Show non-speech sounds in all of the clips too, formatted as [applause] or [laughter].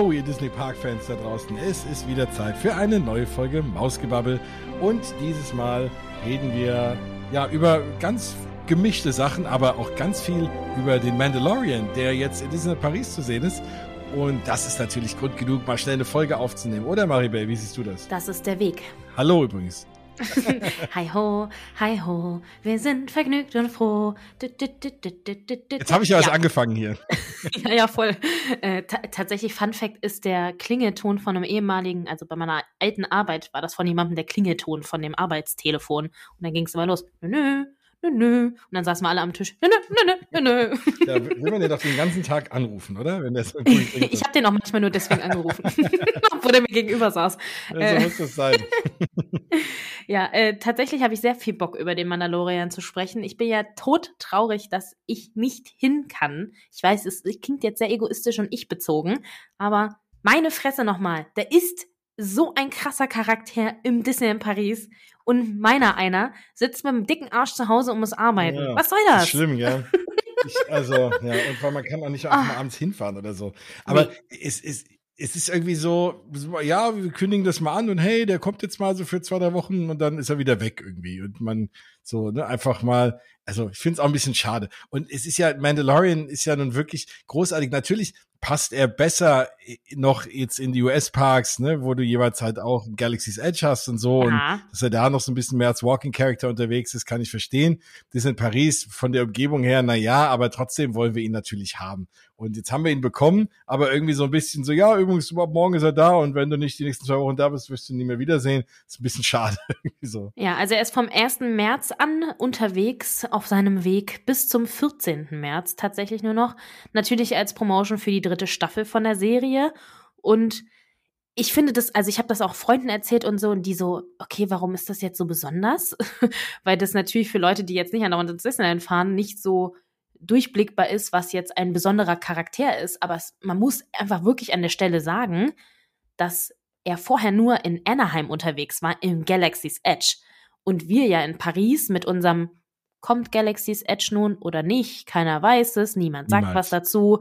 Ho, ihr Disney Park-Fans da draußen. Es ist wieder Zeit für eine neue Folge Mausgebabbel. Und dieses Mal reden wir ja über ganz gemischte Sachen, aber auch ganz viel über den Mandalorian, der jetzt in Disney Paris zu sehen ist. Und das ist natürlich Grund genug, mal schnell eine Folge aufzunehmen. Oder Maribel, wie siehst du das? Das ist der Weg. Hallo übrigens. [laughs] hi ho, hi ho, wir sind vergnügt und froh. Jetzt habe ich ja was angefangen hier. [laughs] ja, ja, voll. Äh, tatsächlich, Fun Fact ist der Klingelton von einem ehemaligen, also bei meiner alten Arbeit war das von jemandem der Klingelton von dem Arbeitstelefon. Und dann ging es immer los. Nö, nö, nö, nö. Und dann saßen wir alle am Tisch. Nö, nö, nö, nö, nö. [laughs] Da will man ja doch den ganzen Tag anrufen, oder? Wenn so [laughs] ich habe den auch manchmal nur deswegen angerufen, [laughs] obwohl der mir gegenüber saß. Ja, so äh, muss das sein. ja, äh, tatsächlich habe ich sehr viel Bock, über den Mandalorian zu sprechen. Ich bin ja tot traurig, dass ich nicht hin kann. Ich weiß, es klingt jetzt sehr egoistisch und ich bezogen, aber meine Fresse nochmal, der ist so ein krasser Charakter im Disney in Paris und meiner einer sitzt mit einem dicken Arsch zu Hause und muss arbeiten. Ja, Was soll das? das schlimm, ja. [laughs] Ich, also, ja, und weil man kann auch nicht mal ah. abends hinfahren oder so. Aber nee. es ist, es ist irgendwie so, ja, wir kündigen das mal an und hey, der kommt jetzt mal so für zwei, drei Wochen und dann ist er wieder weg irgendwie. Und man so, ne, einfach mal, also ich finde es auch ein bisschen schade. Und es ist ja, Mandalorian ist ja nun wirklich großartig. Natürlich passt er besser noch jetzt in die US-Parks, ne, wo du jeweils halt auch Galaxy's Edge hast und so. Ja. Und dass er da noch so ein bisschen mehr als Walking Character unterwegs ist, kann ich verstehen. Das ist in Paris von der Umgebung her, na ja, aber trotzdem wollen wir ihn natürlich haben. Und jetzt haben wir ihn bekommen, aber irgendwie so ein bisschen so, ja, übrigens, morgen ist er da und wenn du nicht die nächsten zwei Wochen da bist, wirst du ihn nie mehr wiedersehen. ist ein bisschen [laughs] schade. so. Ja, also er ist vom 1. März an unterwegs auf seinem Weg bis zum 14. März tatsächlich nur noch. Natürlich als Promotion für die dritte Staffel von der Serie. Und ich finde das, also ich habe das auch Freunden erzählt und so, und die so, okay, warum ist das jetzt so besonders? [laughs] Weil das natürlich für Leute, die jetzt nicht an der Disneyland fahren, nicht so durchblickbar ist, was jetzt ein besonderer Charakter ist. Aber es, man muss einfach wirklich an der Stelle sagen, dass er vorher nur in Anaheim unterwegs war, im Galaxy's Edge. Und wir ja in Paris mit unserem Kommt Galaxy's Edge nun oder nicht? Keiner weiß es, niemand sagt Niemals. was dazu.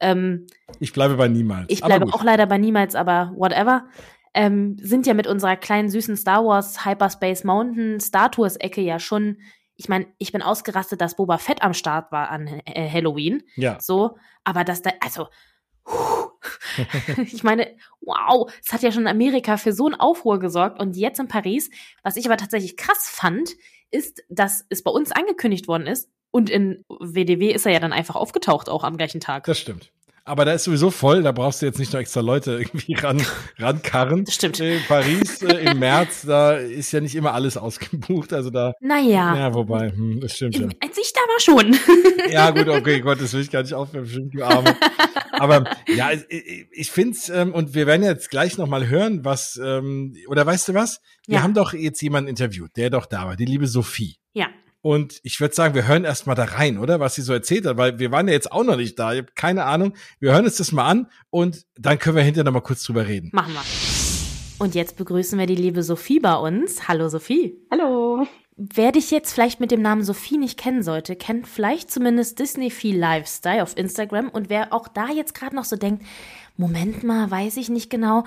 Ähm, ich bleibe bei niemals. Ich bleibe auch leider bei niemals, aber whatever. Ähm, sind ja mit unserer kleinen süßen Star Wars Hyperspace Mountain Star Tours Ecke ja schon ich meine, ich bin ausgerastet, dass Boba Fett am Start war an äh, Halloween. Ja. So, aber dass da, also, [laughs] ich meine, wow, es hat ja schon in Amerika für so einen Aufruhr gesorgt und jetzt in Paris. Was ich aber tatsächlich krass fand, ist, dass es bei uns angekündigt worden ist und in WDW ist er ja dann einfach aufgetaucht, auch am gleichen Tag. Das stimmt. Aber da ist sowieso voll, da brauchst du jetzt nicht noch extra Leute irgendwie [laughs] ran, rankarren. Das stimmt. In Paris äh, im März, da ist ja nicht immer alles ausgebucht. Also da. Naja. Ja, wobei, hm, das stimmt. ja. Als ich da war schon. [laughs] ja, gut, okay, Gott, das will ich gar nicht aufhören, Arme. Aber ja, ich, ich finde es, ähm, und wir werden jetzt gleich nochmal hören, was, ähm, oder weißt du was? Wir ja. haben doch jetzt jemanden interviewt, der doch da war, die liebe Sophie. Ja. Und ich würde sagen, wir hören erst mal da rein, oder? Was sie so erzählt hat, weil wir waren ja jetzt auch noch nicht da. Ich habe keine Ahnung. Wir hören uns das mal an und dann können wir hinterher noch mal kurz drüber reden. Machen wir. Und jetzt begrüßen wir die liebe Sophie bei uns. Hallo Sophie. Hallo. Wer dich jetzt vielleicht mit dem Namen Sophie nicht kennen sollte, kennt vielleicht zumindest Disney Feel Lifestyle auf Instagram. Und wer auch da jetzt gerade noch so denkt, Moment mal, weiß ich nicht genau,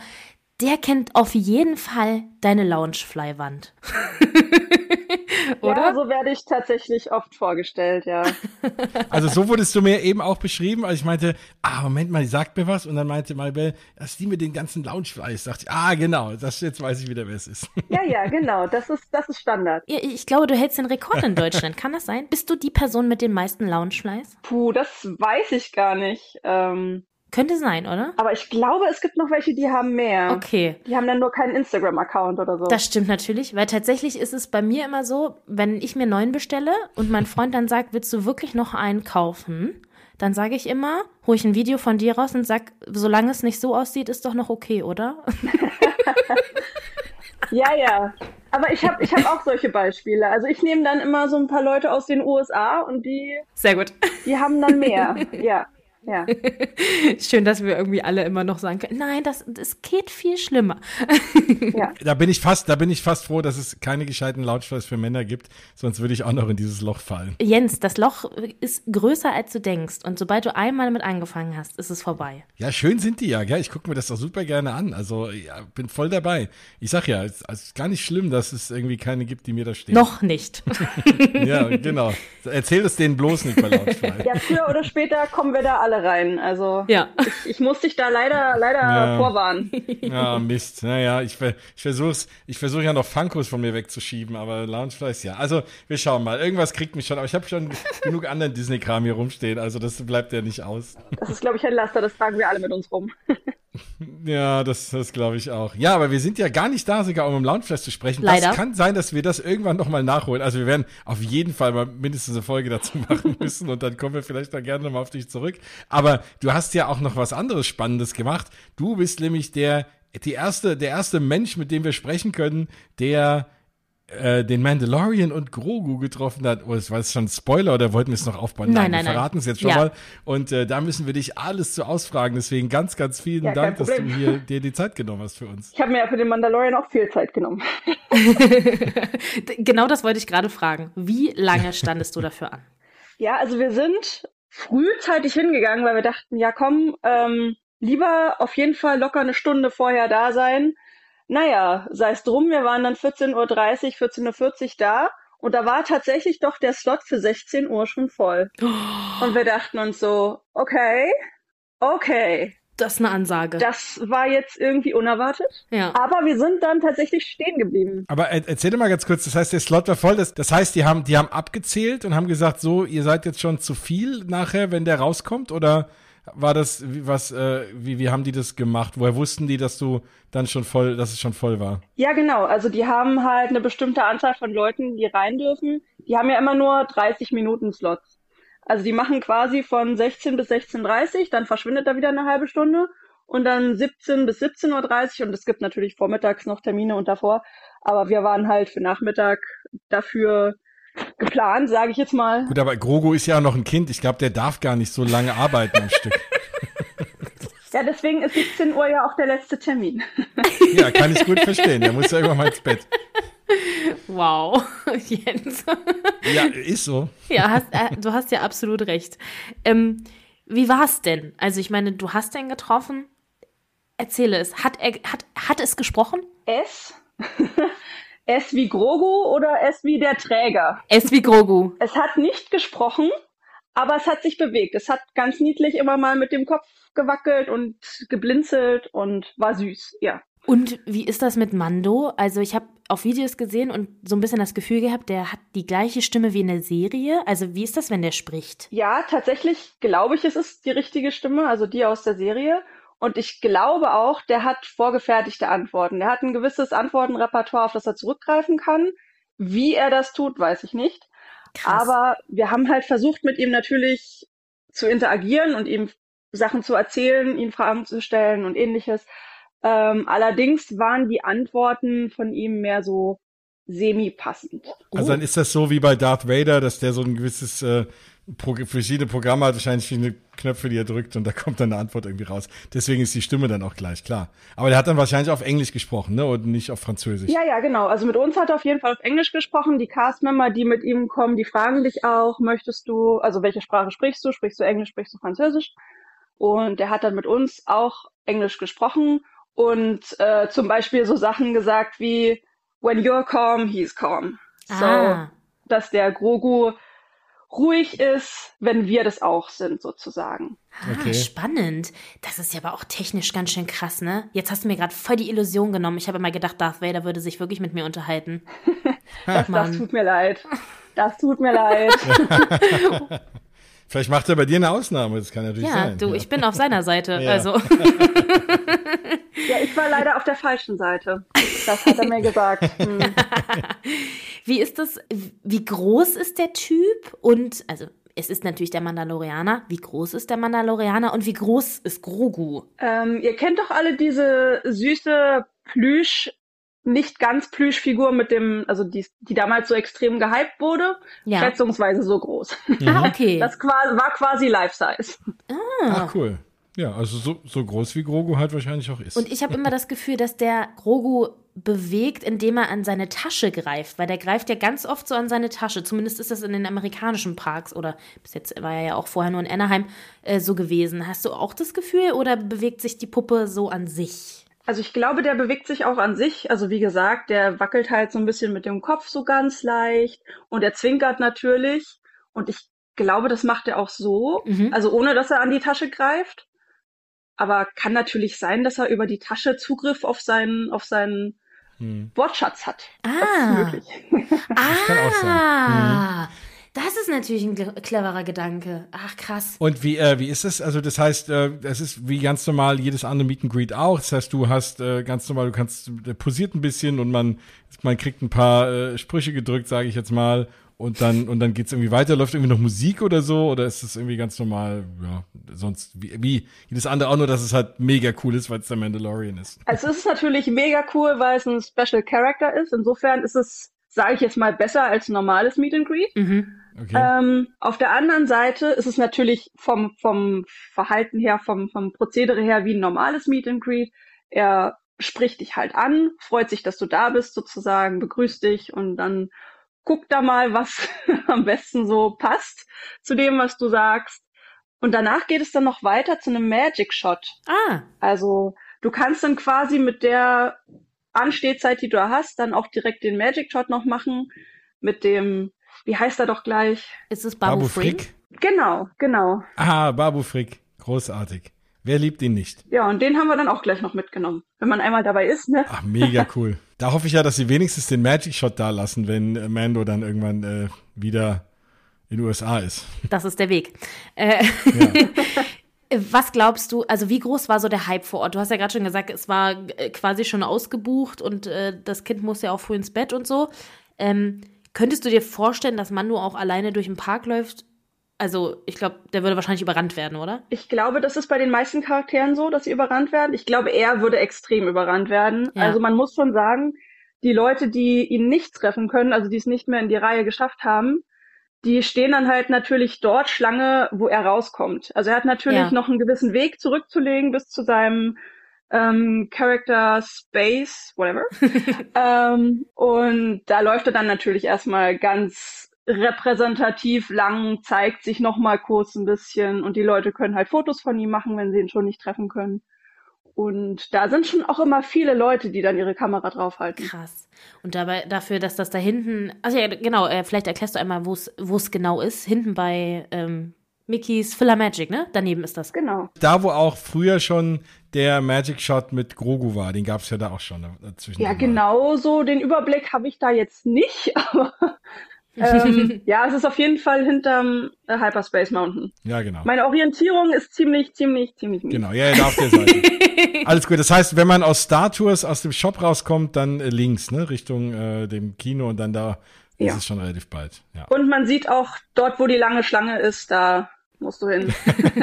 der kennt auf jeden Fall deine Loungefly-Wand. [laughs] Oder? Ja, so werde ich tatsächlich oft vorgestellt, ja. [laughs] Also so wurdest du mir eben auch beschrieben, als ich meinte, ah, Moment mal, die sagt mir was. Und dann meinte Malbel, dass die mit den ganzen Loungefly ist. Dachte ich, ah, genau, das jetzt weiß ich wieder, wer es ist. [laughs] Ja, ja, genau, das ist, das ist Standard. Ich glaube, du hältst den Rekord in Deutschland. Kann das sein? Bist du die Person mit den meisten Loungeflies? Puh, das weiß ich gar nicht. Ähm, könnte sein, oder? Aber ich glaube, es gibt noch welche, die haben mehr. Okay. Die haben dann nur keinen Instagram-Account oder so. Das stimmt natürlich, weil tatsächlich ist es bei mir immer so, wenn ich mir neuen bestelle und mein Freund dann sagt, willst du wirklich noch einen kaufen? Dann sage ich immer, hole ich ein Video von dir raus und sag, solange es nicht so aussieht, ist doch noch okay, oder? [laughs] ja, ja. Aber ich habe ich hab auch solche Beispiele. Also ich nehme dann immer so ein paar Leute aus den USA und die. Sehr gut. Die haben dann mehr, [laughs] ja. Ja. [laughs] Schön, dass wir irgendwie alle immer noch sagen können, nein, das, das geht viel schlimmer. [laughs] ja. Da bin ich fast, da bin ich fast froh, dass es keine gescheiten Lautschleiß für Männer gibt, sonst würde ich auch noch in dieses Loch fallen. Jens, das Loch ist größer als du denkst und sobald du einmal damit angefangen hast, ist es vorbei. Ja, schön sind die ja, gell? Ich gucke mir das doch super gerne an. Also, ja, bin voll dabei. Ich sag ja, es ist gar nicht schlimm, dass es irgendwie keine gibt, die mir da stehen. Noch nicht. [laughs] ja, genau. Erzähl es denen bloß nicht bei Lautschleiß. Ja, früher oder später kommen wir da alle rein. Also ja. ich, ich muss dich da leider, leider ja. vorwarnen. [laughs] Ja, Mist. Naja, ich, ich versuche ich versuch ja noch Funkos von mir wegzuschieben, aber Loungeflies, ja. Also wir schauen mal. Irgendwas kriegt mich schon, aber ich habe schon [laughs] genug anderen Disney-Kram hier rumstehen, also das bleibt ja nicht aus. Das ist, glaube ich, ein Laster, das tragen wir alle mit uns rum. [laughs] Ja, das, das glaube ich auch. Ja, aber wir sind ja gar nicht da, sogar um im Loungefest zu sprechen. Leider. Das kann sein, dass wir das irgendwann nochmal nachholen. Also wir werden auf jeden Fall mal mindestens eine Folge dazu [laughs] machen müssen und dann kommen wir vielleicht da gerne nochmal auf dich zurück. Aber du hast ja auch noch was anderes Spannendes gemacht. Du bist nämlich der, die erste, der erste Mensch, mit dem wir sprechen können, der äh, den Mandalorian und Grogu getroffen hat. Oh, das war jetzt schon ein Spoiler oder wollten wir es noch aufbauen? Nein, nein, wir verraten es jetzt schon ja. mal. Und äh, da müssen wir dich alles zu ausfragen. Deswegen ganz, ganz vielen ja, Dank, dass du hier, dir die Zeit genommen hast für uns. Ich habe mir ja für den Mandalorian auch viel Zeit genommen. [laughs] genau das wollte ich gerade fragen. Wie lange standest du dafür an? Ja, also wir sind frühzeitig hingegangen, weil wir dachten, ja komm, ähm, lieber auf jeden Fall locker eine Stunde vorher da sein naja, sei es drum, wir waren dann 14.30 Uhr, 14.40 Uhr da und da war tatsächlich doch der Slot für 16 Uhr schon voll. Oh. Und wir dachten uns so, okay, okay. Das ist eine Ansage. Das war jetzt irgendwie unerwartet. Ja. Aber wir sind dann tatsächlich stehen geblieben. Aber erzähl mal ganz kurz, das heißt, der Slot war voll. Das, das heißt, die haben, die haben abgezählt und haben gesagt, so, ihr seid jetzt schon zu viel nachher, wenn der rauskommt? Oder war das, was, äh, wie, wie haben die das gemacht? Woher wussten die, dass du dann schon voll, dass es schon voll war? Ja, genau. Also die haben halt eine bestimmte Anzahl von Leuten, die rein dürfen. Die haben ja immer nur 30 Minuten Slots. Also die machen quasi von 16 bis 16.30 dann verschwindet da wieder eine halbe Stunde und dann 17 bis 17.30 Uhr und es gibt natürlich vormittags noch Termine und davor. Aber wir waren halt für Nachmittag dafür geplant, sage ich jetzt mal. Gut, aber Grogo ist ja noch ein Kind. Ich glaube, der darf gar nicht so lange arbeiten am Stück. [laughs] Ja, deswegen ist 17 Uhr ja auch der letzte Termin. [laughs] Ja, kann ich gut verstehen. Der muss ja irgendwann mal ins Bett. Wow, [laughs] Jens. Ja, ist so. Ja, hast, äh, du hast ja absolut recht. Ähm, wie war es denn? Also ich meine, du hast den getroffen. Erzähle es. Hat, er, hat, hat es gesprochen? Es? S wie Grogu oder S wie der Träger? S wie Grogu. Es hat nicht gesprochen, aber es hat sich bewegt. Es hat ganz niedlich immer mal mit dem Kopf gewackelt und geblinzelt und war süß, ja. Und wie ist das mit Mando? Also ich habe auf Videos gesehen und so ein bisschen das Gefühl gehabt, der hat die gleiche Stimme wie in der Serie. Also wie ist das, wenn der spricht? Ja, tatsächlich glaube ich, es ist die richtige Stimme, also die aus der Serie. Und ich glaube auch, der hat vorgefertigte Antworten. Der hat ein gewisses Antwortenrepertoire, auf das er zurückgreifen kann. Wie er das tut, weiß ich nicht. Krass. Aber wir haben halt versucht, mit ihm natürlich zu interagieren und ihm Sachen zu erzählen, ihm Fragen zu stellen und ähnliches. Ähm, allerdings waren die Antworten von ihm mehr so semi-passend. Also dann ist das so wie bei Darth Vader, dass der so ein gewisses äh, Pro verschiedene Programme hat, wahrscheinlich verschiedene Knöpfe, die er drückt und da kommt dann eine Antwort irgendwie raus. Deswegen ist die Stimme dann auch gleich, klar. Aber der hat dann wahrscheinlich auf Englisch gesprochen, ne? Und nicht auf Französisch. Ja, ja, genau. Also mit uns hat er auf jeden Fall auf Englisch gesprochen. Die Castmember, die mit ihm kommen, die fragen dich auch, möchtest du, also welche Sprache sprichst du? Sprichst du Englisch, sprichst du Französisch? Und der hat dann mit uns auch Englisch gesprochen und äh, zum Beispiel so Sachen gesagt wie When you're calm, he's calm. So, ah. dass der Grogu ruhig ist, wenn wir das auch sind, sozusagen. Ah, okay. spannend. Das ist ja aber auch technisch ganz schön krass, ne? Jetzt hast du mir gerade voll die Illusion genommen. Ich habe immer gedacht, Darth Vader würde sich wirklich mit mir unterhalten. [laughs] das, das tut mir leid. Das tut mir leid. [laughs] Vielleicht macht er bei dir eine Ausnahme, das kann natürlich ja, sein. Du, ja, du, ich bin auf seiner Seite, [laughs] ja. also. ja, ich war leider auf der falschen Seite. Das hat er mir gesagt. Hm. [laughs] Wie ist das, wie groß ist der Typ? Und, also, es ist natürlich der Mandalorianer. Wie groß ist der Mandalorianer und wie groß ist Grogu? Ähm, ihr kennt doch alle diese süße Plüsch nicht ganz Plüschfigur mit dem, also die, die damals so extrem gehypt wurde, ja. schätzungsweise so groß. Ah, okay. Das war quasi Life-Size. Ah. Ach, cool. Ja, also so, so groß wie Grogu halt wahrscheinlich auch ist. Und ich habe immer das Gefühl, dass der Grogu bewegt, indem er an seine Tasche greift, weil der greift ja ganz oft so an seine Tasche. Zumindest ist das in den amerikanischen Parks oder bis jetzt war er ja auch vorher nur in Anaheim äh, so gewesen. Hast du auch das Gefühl oder bewegt sich die Puppe so an sich? Also ich glaube, der bewegt sich auch an sich. Also wie gesagt, der wackelt halt so ein bisschen mit dem Kopf so ganz leicht und er zwinkert natürlich. Und ich glaube, das macht er auch so, mhm. also ohne dass er an die Tasche greift. Aber kann natürlich sein, dass er über die Tasche Zugriff auf seinen, auf seinen hm. Wortschatz hat. Ah. Das ist möglich. [laughs] ah. Das ist natürlich ein cleverer Gedanke. Ach, krass. Und wie, äh, wie ist es? Also, das heißt, äh, es ist wie ganz normal jedes andere Meet and Greet auch. Das heißt, du hast äh, ganz normal, du kannst, der posiert ein bisschen und man, man kriegt ein paar äh, Sprüche gedrückt, sage ich jetzt mal und dann und dann geht's irgendwie weiter läuft irgendwie noch Musik oder so oder ist es irgendwie ganz normal ja sonst wie, wie jedes andere auch nur dass es halt mega cool ist weil es der Mandalorian ist also es ist natürlich mega cool weil es ein Special Character ist insofern ist es sage ich jetzt mal besser als normales Meet and Greet mhm. okay. ähm, auf der anderen Seite ist es natürlich vom vom Verhalten her vom vom Prozedere her wie ein normales Meet and Greet er spricht dich halt an freut sich dass du da bist sozusagen begrüßt dich und dann guck da mal, was [laughs] am besten so passt zu dem, was du sagst. Und danach geht es dann noch weiter zu einem Magic Shot. Ah. Also du kannst dann quasi mit der Anstehzeit, die du hast, dann auch direkt den Magic Shot noch machen. Mit dem, wie heißt er doch gleich? Ist es Babu, Babu Frick? Frick? Genau, genau. Ah, Babu Frick. Großartig. Wer liebt ihn nicht? Ja, und den haben wir dann auch gleich noch mitgenommen, wenn man einmal dabei ist, ne? Ach, mega cool. Da hoffe ich ja, dass sie wenigstens den Magic Shot da lassen, wenn Mando dann irgendwann äh, wieder in den USA ist. Das ist der Weg. Äh, ja. [laughs] Was glaubst du, also wie groß war so der Hype vor Ort? Du hast ja gerade schon gesagt, es war äh, quasi schon ausgebucht und äh, das Kind muss ja auch früh ins Bett und so. Ähm, könntest du dir vorstellen, dass Mando auch alleine durch den Park läuft also, ich glaube, der würde wahrscheinlich überrannt werden, oder? Ich glaube, das ist bei den meisten Charakteren so, dass sie überrannt werden. Ich glaube, er würde extrem überrannt werden. Ja. Also man muss schon sagen, die Leute, die ihn nicht treffen können, also die es nicht mehr in die Reihe geschafft haben, die stehen dann halt natürlich dort Schlange, wo er rauskommt. Also er hat natürlich ja. noch einen gewissen Weg zurückzulegen bis zu seinem ähm, Character Space, whatever. [laughs] ähm, und da läuft er dann natürlich erstmal ganz repräsentativ lang, zeigt sich noch mal kurz ein bisschen und die Leute können halt Fotos von ihm machen, wenn sie ihn schon nicht treffen können. Und da sind schon auch immer viele Leute, die dann ihre Kamera draufhalten. Krass. Und dabei dafür, dass das da hinten, also ja, genau, äh, vielleicht erklärst du einmal, wo es genau ist. Hinten bei ähm, Mickeys Filler Magic, ne? Daneben ist das. Genau. Da, wo auch früher schon der Magic Shot mit Grogu war, den gab es ja da auch schon dazwischen. Ja, genau so den Überblick habe ich da jetzt nicht, [laughs] aber ähm, [laughs] ja, es ist auf jeden Fall hinterm äh, Hyperspace Mountain. Ja, genau. Meine Orientierung ist ziemlich, ziemlich, ziemlich mies. Genau, ja, ja, auf der Seite. [laughs] Alles gut. Das heißt, wenn man aus Star Tours aus dem Shop rauskommt, dann äh, links, ne, Richtung äh, dem Kino und dann da ja. ist es schon relativ bald. Ja. Und man sieht auch dort, wo die lange Schlange ist, da musst du hin.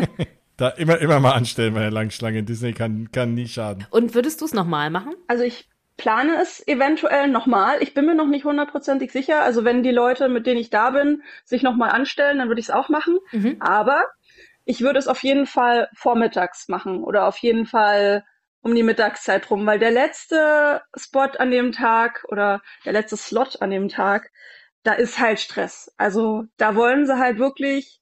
[laughs] da immer, immer mal anstellen bei der langen Schlange. Disney kann, kann nie schaden. Und würdest du es nochmal machen? Also ich plane es eventuell nochmal. Ich bin mir noch nicht hundertprozentig sicher. Also wenn die Leute, mit denen ich da bin, sich nochmal anstellen, dann würde ich es auch machen. Mhm. Aber ich würde es auf jeden Fall vormittags machen oder auf jeden Fall um die Mittagszeit rum, weil der letzte Spot an dem Tag oder der letzte Slot an dem Tag, da ist halt Stress. Also da wollen sie halt wirklich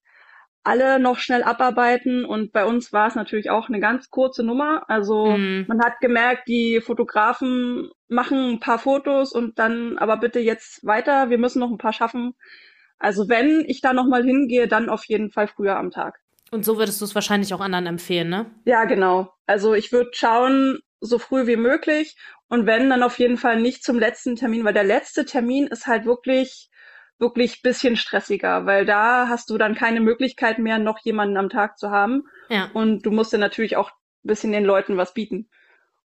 alle noch schnell abarbeiten und bei uns war es natürlich auch eine ganz kurze Nummer. Also mhm. man hat gemerkt, die Fotografen machen ein paar Fotos und dann aber bitte jetzt weiter, wir müssen noch ein paar schaffen. Also wenn ich da nochmal hingehe, dann auf jeden Fall früher am Tag. Und so würdest du es wahrscheinlich auch anderen empfehlen, ne? Ja, genau. Also ich würde schauen, so früh wie möglich und wenn, dann auf jeden Fall nicht zum letzten Termin, weil der letzte Termin ist halt wirklich wirklich bisschen stressiger, weil da hast du dann keine Möglichkeit mehr, noch jemanden am Tag zu haben. Ja. Und du musst ja natürlich auch ein bisschen den Leuten was bieten.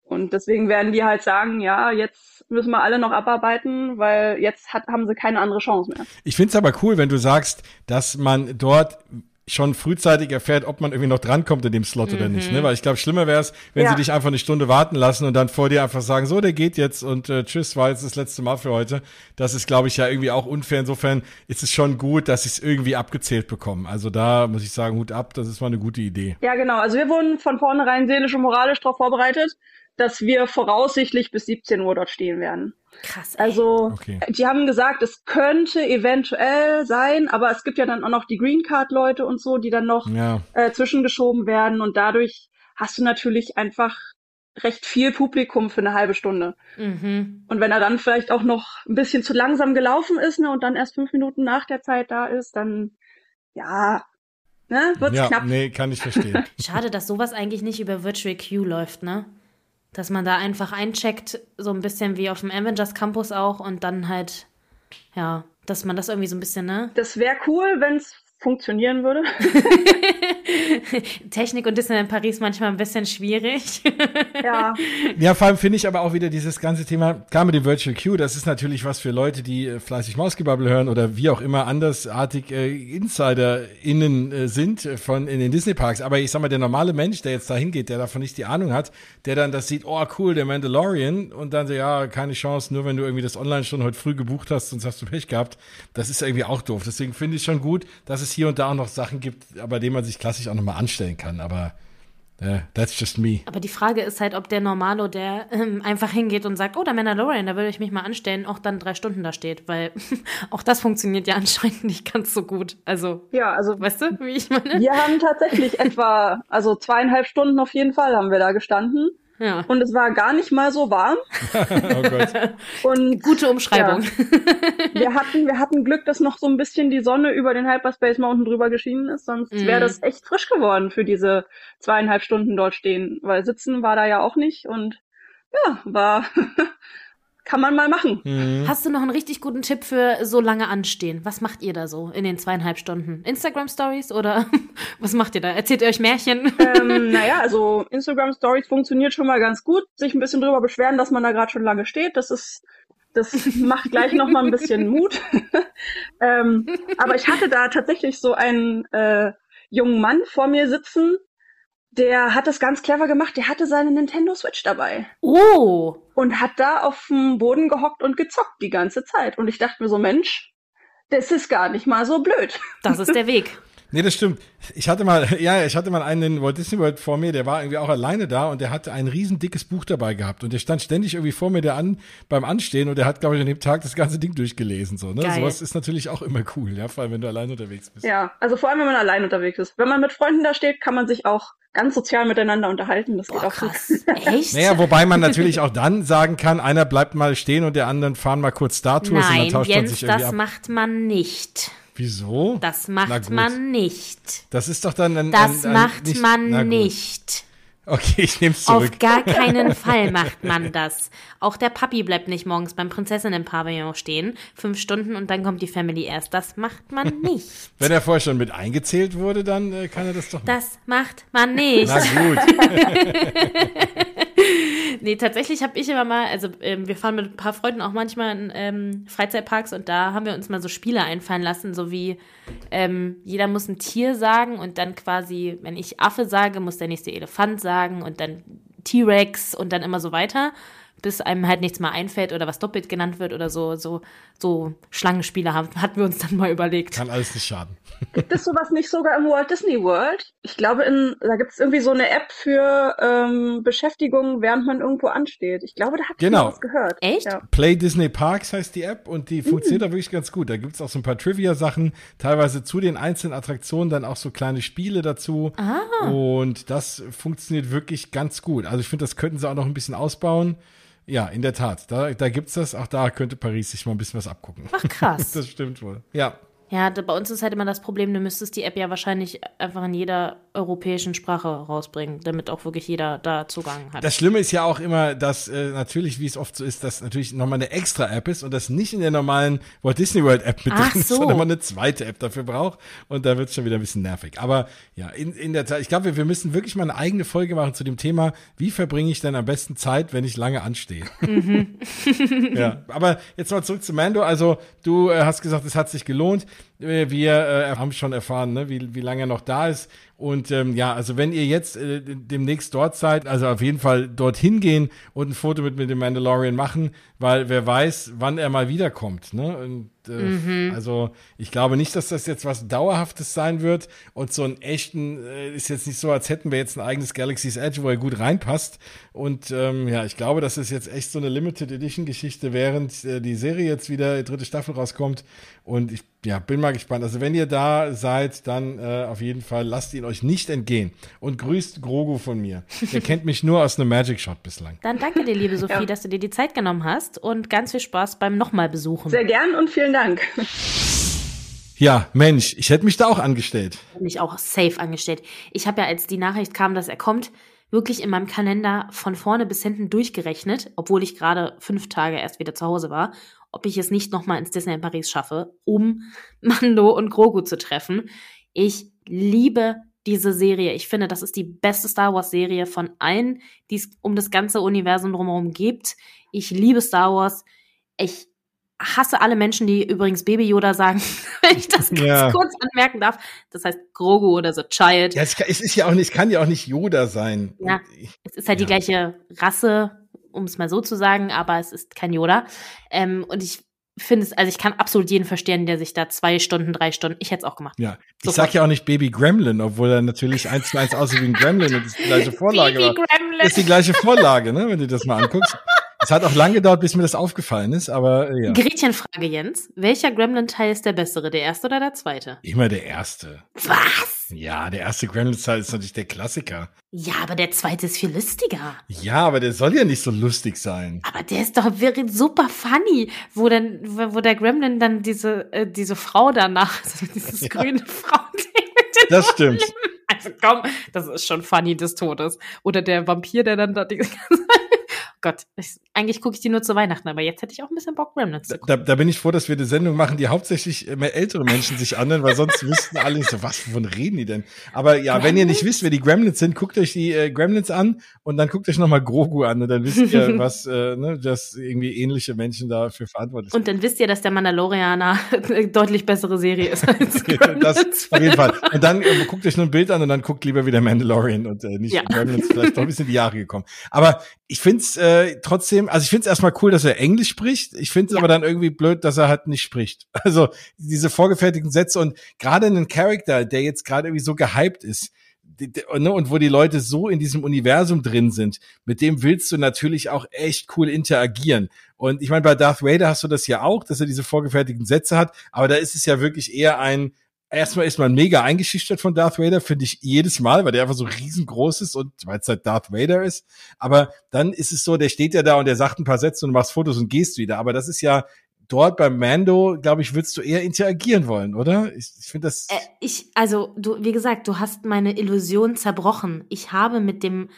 Und deswegen werden die halt sagen, ja, jetzt müssen wir alle noch abarbeiten, weil jetzt hat, haben sie keine andere Chance mehr. Ich finde es aber cool, wenn du sagst, dass man dort schon frühzeitig erfährt, ob man irgendwie noch drankommt in dem Slot mhm. oder nicht. Ne? Mhm. Weil ich glaube, schlimmer wäre es, wenn ja. sie dich einfach eine Stunde warten lassen und dann vor dir einfach sagen, so, der geht jetzt und äh, tschüss, war jetzt das letzte Mal für heute. Das ist, glaube ich, ja irgendwie auch unfair. Insofern ist es schon gut, dass sie es irgendwie abgezählt bekommen. Also da muss ich sagen, Hut ab, das ist mal eine gute Idee. Ja, genau. Also wir wurden von vornherein seelisch und moralisch darauf vorbereitet, dass wir voraussichtlich bis 17 Uhr dort stehen werden. Krass. Ey. Also, okay. die haben gesagt, es könnte eventuell sein, aber es gibt ja dann auch noch die Green Card Leute und so, die dann noch ja. äh, zwischengeschoben werden und dadurch hast du natürlich einfach recht viel Publikum für eine halbe Stunde. Mhm. Und wenn er dann vielleicht auch noch ein bisschen zu langsam gelaufen ist ne, und dann erst fünf Minuten nach der Zeit da ist, dann ja, ne, wird's ja, knapp. Nee, kann ich verstehen. [laughs] Schade, dass sowas eigentlich nicht über Virtual Queue läuft, ne? Dass man da einfach eincheckt, so ein bisschen wie auf dem Avengers Campus auch und dann halt, ja, dass man das irgendwie so ein bisschen, ne? Das wäre cool, wenn es funktionieren würde. [laughs] Technik und Disneyland Paris manchmal ein bisschen schwierig. ja. Ja, vor allem finde ich aber auch wieder dieses ganze Thema, klar mit dem Virtual Queue, das ist natürlich was für Leute, die äh, fleißig Mausgebubble hören oder wie auch immer andersartig äh, InsiderInnen äh, sind von in den Disney Parks. Aber ich sag mal, der normale Mensch, der jetzt da hingeht, der davon nicht die Ahnung hat, der dann das sieht, oh cool, der Mandalorian und dann so, ja, keine Chance, nur wenn du irgendwie das online schon heute früh gebucht hast, sonst hast du Pech gehabt. Das ist irgendwie auch doof. Deswegen finde ich schon gut, dass es hier und da auch noch Sachen gibt, bei denen man sich klassisch auch nochmal anstellen kann. Aber uh, that's just me. Aber die Frage ist halt, ob der Normalo, der ähm, einfach hingeht und sagt, oh, der Mandalorian, da würde ich mich mal anstellen, auch dann drei Stunden da steht. Weil [laughs] auch das funktioniert ja anscheinend nicht ganz so gut. Also, ja, also weißt du, wie ich meine? Wir haben tatsächlich etwa, also zweieinhalb Stunden auf jeden Fall haben wir da gestanden. Ja. Und es war gar nicht mal so warm. [laughs] oh Gott. Und, Gute Umschreibung. Ja, wir, hatten, wir hatten Glück, dass noch so ein bisschen die Sonne über den Hyperspace Mountain drüber geschienen ist, sonst mm. wäre das echt frisch geworden für diese zweieinhalb Stunden dort stehen, weil sitzen war da ja auch nicht und ja, war [laughs] kann man mal machen. Mhm. Hast du noch einen richtig guten Tipp für so lange anstehen? Was macht ihr da so in den zweieinhalb Stunden? Instagram Stories oder [laughs] was macht ihr da? Erzählt ihr euch Märchen? Ähm, [laughs] naja, also Instagram Stories funktioniert schon mal ganz gut. Sich ein bisschen drüber beschweren, dass man da gerade schon lange steht, das ist das macht gleich noch mal ein bisschen [laughs] Mut. ähm, aber ich hatte da tatsächlich so einen äh, jungen Mann vor mir sitzen, der hat das ganz clever gemacht. Der hatte seine Nintendo Switch dabei. Oh. Und hat da auf dem Boden gehockt und gezockt die ganze Zeit. Und ich dachte mir so, Mensch, das ist gar nicht mal so blöd. Das ist der [laughs] Weg. Nee, das stimmt. Ich hatte mal, [laughs] ja, ich hatte mal einen in Walt Disney World vor mir, der war irgendwie auch alleine da und der hatte ein riesen dickes Buch dabei gehabt und der stand ständig irgendwie vor mir der an, beim Anstehen und der hat, glaube ich, an dem Tag das ganze Ding durchgelesen, so, ne? Geil. Sowas ist natürlich auch immer cool, ja, vor allem, wenn du allein unterwegs bist. Ja, also vor allem, wenn man allein unterwegs ist. Wenn man mit Freunden da steht, kann man sich auch ganz sozial miteinander unterhalten. Das Boah, geht auch krass. Echt? Naja, wobei man natürlich auch dann sagen kann, einer bleibt mal stehen und der anderen fahren mal kurz Star Tours Nein, und dann tauscht Jens, man sich irgendwie das ab. macht man nicht. Wieso? Das macht man nicht. Das ist doch dann ein. Das ein, ein, macht nicht, man nicht. Okay, ich nehme es zurück. Auf gar keinen [laughs] Fall macht man das. Auch der Papi bleibt nicht morgens beim Prinzessinnen-Pavillon stehen, fünf Stunden und dann kommt die Family erst. Das macht man [laughs] nicht. Wenn er vorher schon mit eingezählt wurde, dann äh, kann er das doch. Das macht man nicht. Na gut. [laughs] nee, tatsächlich habe ich immer mal, also ähm, wir fahren mit ein paar Freunden auch manchmal in ähm, Freizeitparks und da haben wir uns mal so Spiele einfallen lassen, so wie ähm, jeder muss ein Tier sagen und dann quasi, wenn ich Affe sage, muss der nächste Elefant sagen und dann T-Rex und dann immer so weiter bis einem halt nichts mehr einfällt oder was doppelt genannt wird oder so, so, so Schlangenspiele haben, hatten wir uns dann mal überlegt. Kann alles nicht schaden. [laughs] Gibt es sowas nicht sogar im Walt Disney World? Ich glaube, in, da gibt es irgendwie so eine App für ähm, Beschäftigung, während man irgendwo ansteht. Ich glaube, da hat genau. was gehört. Echt? Ja. Play Disney Parks heißt die App und die funktioniert mhm. da wirklich ganz gut. Da gibt es auch so ein paar Trivia-Sachen, teilweise zu den einzelnen Attraktionen dann auch so kleine Spiele dazu. Ah. Und das funktioniert wirklich ganz gut. Also ich finde, das könnten sie auch noch ein bisschen ausbauen. Ja, in der Tat. Da, da es das. Auch da könnte Paris sich mal ein bisschen was abgucken. Ach, krass. [laughs] das stimmt wohl. Ja. Ja, bei uns ist halt immer das Problem, du müsstest die App ja wahrscheinlich einfach in jeder europäischen Sprache rausbringen, damit auch wirklich jeder da Zugang hat. Das Schlimme ist ja auch immer, dass äh, natürlich, wie es oft so ist, dass natürlich nochmal eine extra App ist und das nicht in der normalen Walt Disney World App mit Ach drin ist, so. sondern man eine zweite App dafür braucht und da wird es schon wieder ein bisschen nervig. Aber ja, in, in der Tat, ich glaube, wir, wir müssen wirklich mal eine eigene Folge machen zu dem Thema, wie verbringe ich denn am besten Zeit, wenn ich lange anstehe. Mhm. [laughs] ja, aber jetzt mal zurück zu Mando. Also du äh, hast gesagt, es hat sich gelohnt. Äh, wir äh, haben schon erfahren, ne, wie, wie lange er noch da ist. Und ähm, ja, also wenn ihr jetzt äh, demnächst dort seid, also auf jeden Fall dorthin gehen und ein Foto mit, mit dem Mandalorian machen, weil wer weiß, wann er mal wiederkommt. Ne? Und, äh, mhm. Also ich glaube nicht, dass das jetzt was Dauerhaftes sein wird. Und so einen echten äh, ist jetzt nicht so, als hätten wir jetzt ein eigenes Galaxy's Edge, wo er gut reinpasst. Und ähm, ja, ich glaube, das ist jetzt echt so eine Limited Edition Geschichte, während äh, die Serie jetzt wieder dritte Staffel rauskommt. Und ich ja, bin mal gespannt. Also wenn ihr da seid, dann äh, auf jeden Fall lasst ihn euch nicht entgehen. Und grüßt Grogu von mir. Der kennt mich nur aus einem Magic Shot bislang. Dann danke dir, liebe [laughs] Sophie, ja. dass du dir die Zeit genommen hast und ganz viel Spaß beim nochmal besuchen. Sehr gern und vielen Dank. Ja, Mensch, ich hätte mich da auch angestellt. Mich auch safe angestellt. Ich habe ja, als die Nachricht kam, dass er kommt, wirklich in meinem Kalender von vorne bis hinten durchgerechnet, obwohl ich gerade fünf Tage erst wieder zu Hause war ob ich es nicht nochmal ins Disney in Paris schaffe, um [laughs] Mando und Grogu zu treffen. Ich liebe diese Serie. Ich finde, das ist die beste Star Wars Serie von allen, die es um das ganze Universum drumherum gibt. Ich liebe Star Wars. Ich hasse alle Menschen, die übrigens Baby Yoda sagen, [laughs] wenn ich das ganz ja. kurz anmerken darf. Das heißt Grogu oder so Child. Ja, es, es ist ja auch nicht, es kann ja auch nicht Yoda sein. Ja, es ist halt ja. die gleiche Rasse, um es mal so zu sagen, aber es ist kein Yoda. Ähm, und ich finde es, also ich kann absolut jeden verstehen, der sich da zwei Stunden, drei Stunden, ich hätte es auch gemacht. Ja, ich Sofort. sag ja auch nicht Baby Gremlin, obwohl er natürlich eins zu eins aussieht wie ein Gremlin und ist die gleiche [laughs] Vorlage. Baby Gremlin. Das ist die gleiche Vorlage, ne, wenn du das mal anguckst. Es hat auch lange gedauert, bis mir das aufgefallen ist, aber äh, ja. Gretchenfrage, Jens. Welcher Gremlin-Teil ist der bessere, der erste oder der zweite? Immer der erste. Was? Ja, der erste Gremlin-Teil ist natürlich der Klassiker. Ja, aber der zweite ist viel lustiger. Ja, aber der soll ja nicht so lustig sein. Aber der ist doch wirklich super funny, wo dann, wo der Gremlin dann diese, äh, diese Frau danach, [laughs] also dieses ja. grüne Frau, das stimmt. [laughs] Also komm, das ist schon funny des Todes. Oder der Vampir, der dann da die ganze Gott, ich, eigentlich gucke ich die nur zu Weihnachten, aber jetzt hätte ich auch ein bisschen Bock, Remnants zu gucken. Da, da bin ich froh, dass wir eine Sendung machen, die hauptsächlich mehr ältere Menschen sich anhören, weil sonst wüssten alle so, was, wovon reden die denn? Aber ja, Gremlins? wenn ihr nicht wisst, wer die Gremlins sind, guckt euch die äh, Gremlins an und dann guckt euch nochmal Grogu an und dann wisst ihr, [laughs] was, äh, ne, dass irgendwie ähnliche Menschen dafür verantwortlich sind. Und dann wisst ihr, dass der Mandalorianer eine [laughs] deutlich bessere Serie ist als [laughs] das auf jeden Fall. Und dann äh, guckt euch nur ein Bild an und dann guckt lieber wieder Mandalorian und äh, nicht ja. Gremlins, vielleicht doch ein bisschen die Jahre gekommen. Aber ich find's äh, trotzdem, also ich find's erstmal cool, dass er Englisch spricht. Ich finde es ja. aber dann irgendwie blöd, dass er halt nicht spricht. [laughs] Also diese vorgefertigten Sätze und gerade einen Charakter, der jetzt gerade irgendwie so gehypt ist, ne, und wo die Leute so in diesem Universum drin sind, mit dem willst du natürlich auch echt cool interagieren. Und ich meine, bei Darth Vader hast du das ja auch, dass er diese vorgefertigten Sätze hat, aber da ist es ja wirklich eher ein, erstmal ist man mega eingeschüchtert von Darth Vader, finde ich jedes Mal, weil der einfach so riesengroß ist und weil es halt Darth Vader ist. Aber dann ist es so, der steht ja da und der sagt ein paar Sätze und machst Fotos und gehst wieder. Aber das ist ja dort beim Mando, glaube ich, würdest du eher interagieren wollen, oder? Ich, ich finde das. Äh, ich, also, du, wie gesagt, du hast meine Illusion zerbrochen. Ich habe mit dem,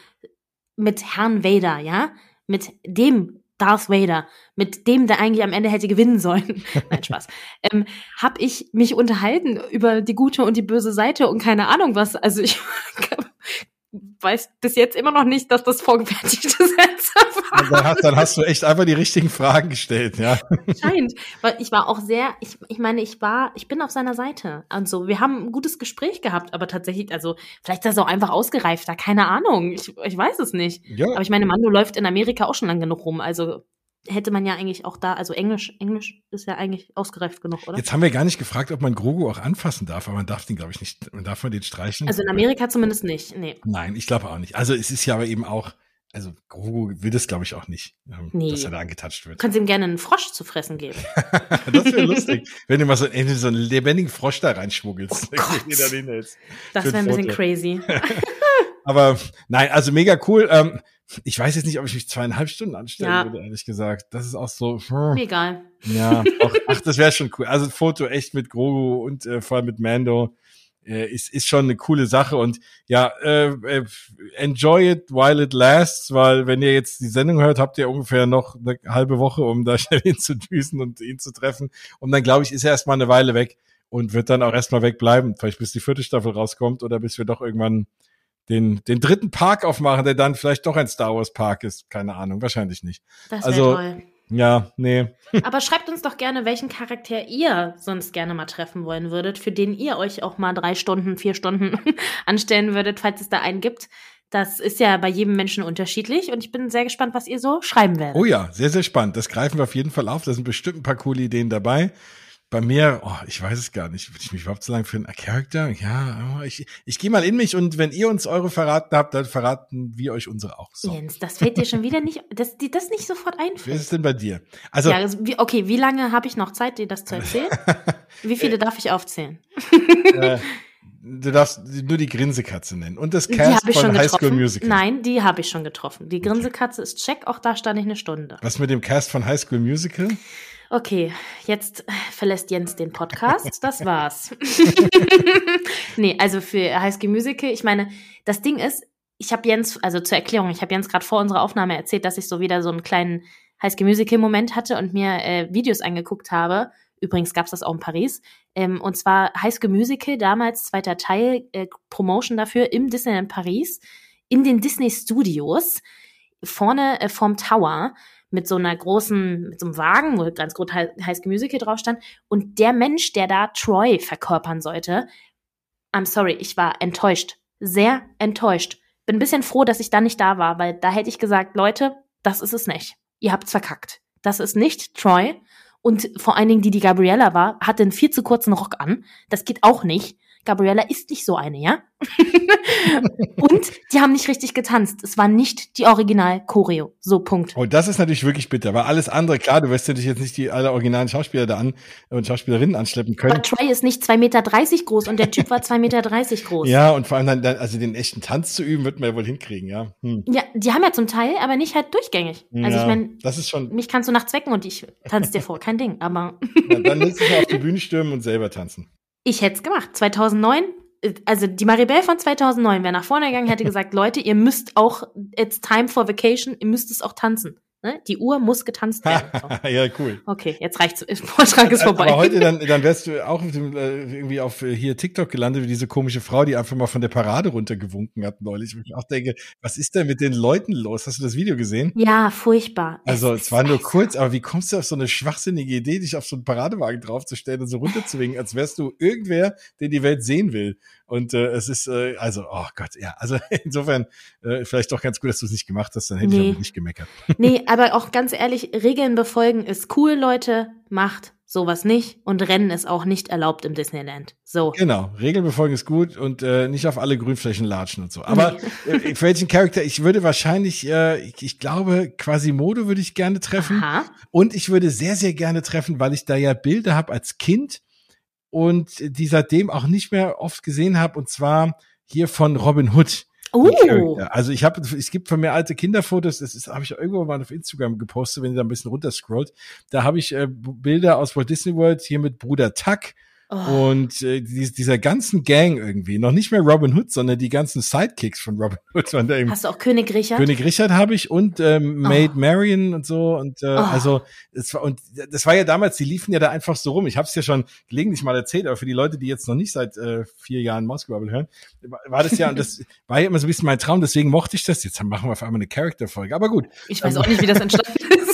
mit Herrn Vader, ja, mit dem Darth Vader, mit dem, der eigentlich am Ende hätte gewinnen sollen, [laughs] nein, Spaß, ähm, habe ich mich unterhalten über die gute und die böse Seite und keine Ahnung was. Also ich [laughs] weiß bis jetzt immer noch nicht, dass das vorgefertigte [laughs] Sätze waren. Dann hast, dann hast, du echt einfach die richtigen Fragen gestellt, ja. Scheint, weil ich war auch sehr, ich, ich meine, ich war, ich bin auf seiner Seite und so. Wir haben ein gutes Gespräch gehabt, aber tatsächlich, also vielleicht ist das auch einfach ausgereifter, keine Ahnung. Ich, ich weiß es nicht. Ja. Aber ich meine, Mando läuft in Amerika auch schon lang genug rum, also hätte man ja eigentlich auch da, also Englisch, Englisch ist ja eigentlich ausgereift genug, oder? Jetzt haben wir gar nicht gefragt, ob man Grogu auch anfassen darf, aber man darf den, glaube ich, nicht, man darf man den streichen. Also in Amerika zumindest nicht, nee. Nein, ich glaube auch nicht. Also es ist ja aber eben auch, also Grogu will das, glaube ich, auch nicht, ähm, nee. dass er da angetatscht wird. Kannst ihm gerne einen Frosch zu fressen geben. [laughs] das wäre lustig, wenn du mal so, so einen lebendigen Frosch da reinschmuggelst. Oh das wäre ein bisschen crazy. [laughs] aber nein, also mega cool. Ähm, ich weiß jetzt nicht, ob ich mich zweieinhalb Stunden anstellen ja. würde, ehrlich gesagt. Das ist auch so. Hm. Egal. Ja, auch, ach, das wäre schon cool. Also ein Foto echt mit Grogu und äh, vor allem mit Mando äh, ist, ist schon eine coole Sache. Und ja, äh, äh, enjoy it while it lasts, weil wenn ihr jetzt die Sendung hört, habt ihr ungefähr noch eine halbe Woche, um da [laughs] schnell hinzudüsen und ihn zu treffen. Und dann, glaube ich, ist er erstmal eine Weile weg und wird dann auch erstmal wegbleiben. Vielleicht bis die vierte Staffel rauskommt oder bis wir doch irgendwann den, den dritten Park aufmachen, der dann vielleicht doch ein Star Wars Park ist. Keine Ahnung, wahrscheinlich nicht. Das also, toll. Ja, nee. Aber schreibt uns doch gerne, welchen Charakter ihr sonst gerne mal treffen wollen würdet, für den ihr euch auch mal drei Stunden, vier Stunden [laughs] anstellen würdet, falls es da einen gibt. Das ist ja bei jedem Menschen unterschiedlich und ich bin sehr gespannt, was ihr so schreiben werdet. Oh ja, sehr, sehr spannend. Das greifen wir auf jeden Fall auf. Da sind bestimmt ein paar coole Ideen dabei. Bei mir, oh, ich weiß es gar nicht. Würde ich mich überhaupt so lange für einen Charakter? Ja, oh, ich, ich gehe mal in mich und wenn ihr uns eure verraten habt, dann verraten wir euch unsere auch. So. Jens, das fällt dir schon wieder nicht, dass dir das nicht sofort einfällt. Wie ist es denn bei dir? Also, ja, also okay, wie lange habe ich noch Zeit, dir das zu erzählen? [laughs] wie viele darf ich aufzählen? äh, du darfst nur die Grinsekatze nennen. Und das Cast von High School Musical. Nein, die habe ich schon getroffen. Die Grinsekatze okay. ist check, auch da stand ich eine Stunde. Was mit dem Cast von High School Musical? Okay, jetzt verlässt Jens den Podcast. [laughs] Das war's. [laughs] nee, also für High School Musical, ich meine, das Ding ist, ich habe Jens, also zur Erklärung, ich habe Jens gerade vor unserer Aufnahme erzählt, dass ich so wieder so einen kleinen High School Musical Moment hatte und mir äh, Videos angeguckt habe. Übrigens gab's das auch in Paris. Ähm, und zwar High School Musical, damals zweiter Teil, äh, Promotion dafür im Disneyland Paris, in den Disney Studios, vorne äh, vorm Tower mit so einer großen, mit so einem Wagen, wo ganz groß High School Musical drauf stand. Und der Mensch, der da Troy verkörpern sollte, I'm sorry, ich war enttäuscht. Sehr enttäuscht. Bin ein bisschen froh, dass ich da nicht da war, weil da hätte ich gesagt, Leute, das ist es nicht. Ihr habt's verkackt. Das ist nicht Troy. Und vor allen Dingen die, die Gabriella war, hatte einen viel zu kurzen Rock an. Das geht auch nicht. Gabriella ist nicht so eine, ja? [laughs] und die haben nicht richtig getanzt. Es war nicht die Original-Choreo. So, Punkt. Oh, das ist natürlich wirklich bitter, weil alles andere, klar, du wirst natürlich jetzt nicht die alle originalen Schauspieler da an und Schauspielerinnen anschleppen können. Aber Troy ist nicht 2,30 Meter groß und der Typ war 2,30 Meter groß. Ja, und vor allem dann, dann, also den echten Tanz zu üben, wird man ja wohl hinkriegen, ja. Hm. Ja, die haben ja zum Teil, aber nicht halt durchgängig. Also ja, ich meine, das ist schon. Mich kannst du nachts wecken und ich tanze dir vor, kein Ding, aber. [laughs] ja, dann lässt sich auf die Bühne stürmen und selber tanzen. Ich hätte es gemacht. 2009 also die Maribel von 2009 wäre nach vorne gegangen, hätte gesagt, [laughs] Leute, ihr müsst auch, it's time for vacation, ihr müsst es auch tanzen. Ne? Die Uhr muss getanzt werden. So. [laughs] ja, cool. Okay, jetzt reicht's. [laughs] Vortrag ist vorbei. Aber heute dann, [laughs] dann wärst du auch dem, äh, irgendwie auf äh, hier TikTok gelandet, wie diese komische Frau, die einfach mal von der Parade runtergewunken hat neulich. Und ich auch denke, was ist denn mit den Leuten los? Hast du das Video gesehen? Ja, furchtbar. Also es, es war nur kurz, aber wie kommst du auf so eine schwachsinnige Idee, dich auf so einen Paradewagen draufzustellen und so runterzuwinken, als wärst du irgendwer, den die Welt sehen will? Und äh, es ist, äh, also, oh Gott, ja, also [laughs] insofern äh, vielleicht doch ganz gut, dass du es nicht gemacht hast, dann hätte nee. ich auch nicht gemeckert. [laughs] Nee, aber auch ganz ehrlich, Regeln befolgen ist cool, Leute, macht sowas nicht und Rennen ist auch nicht erlaubt im Disneyland. So. Genau, Regeln befolgen ist gut und äh, nicht auf alle Grünflächen latschen und so. Aber nee. [laughs] äh, für welchen Charakter? Ich würde wahrscheinlich, äh, ich, ich glaube, Quasimodo würde ich gerne treffen. Aha. Und ich würde sehr, sehr gerne treffen, weil ich da ja Bilder habe als Kind und die seitdem auch nicht mehr oft gesehen habe und zwar hier von Robin Hood. Oh. Also ich habe, es gibt von mir alte Kinderfotos, das ist, habe ich irgendwo mal auf Instagram gepostet, wenn ihr da ein bisschen runterscrollt. Da habe ich äh, Bilder aus Walt Disney World hier mit Bruder Tuck Oh. Und äh, die, dieser ganzen Gang irgendwie, noch nicht mehr Robin Hood, sondern die ganzen Sidekicks von Robin [laughs] Hood waren da eben. Hast du auch König Richard? König Richard habe ich und ähm, oh. Maid Marian und so und äh, oh. also es war und das war ja damals, die liefen ja da einfach so rum. Ich habe es ja schon gelegentlich mal erzählt, aber für die Leute, die jetzt noch nicht seit äh, vier Jahren Moskau hören, war das ja und das [laughs] war ja immer so ein bisschen mein Traum. Deswegen mochte ich das. Jetzt machen wir auf einmal eine Charakterfolge, aber gut. Ich weiß ähm, auch nicht, wie das entstanden [laughs] ist.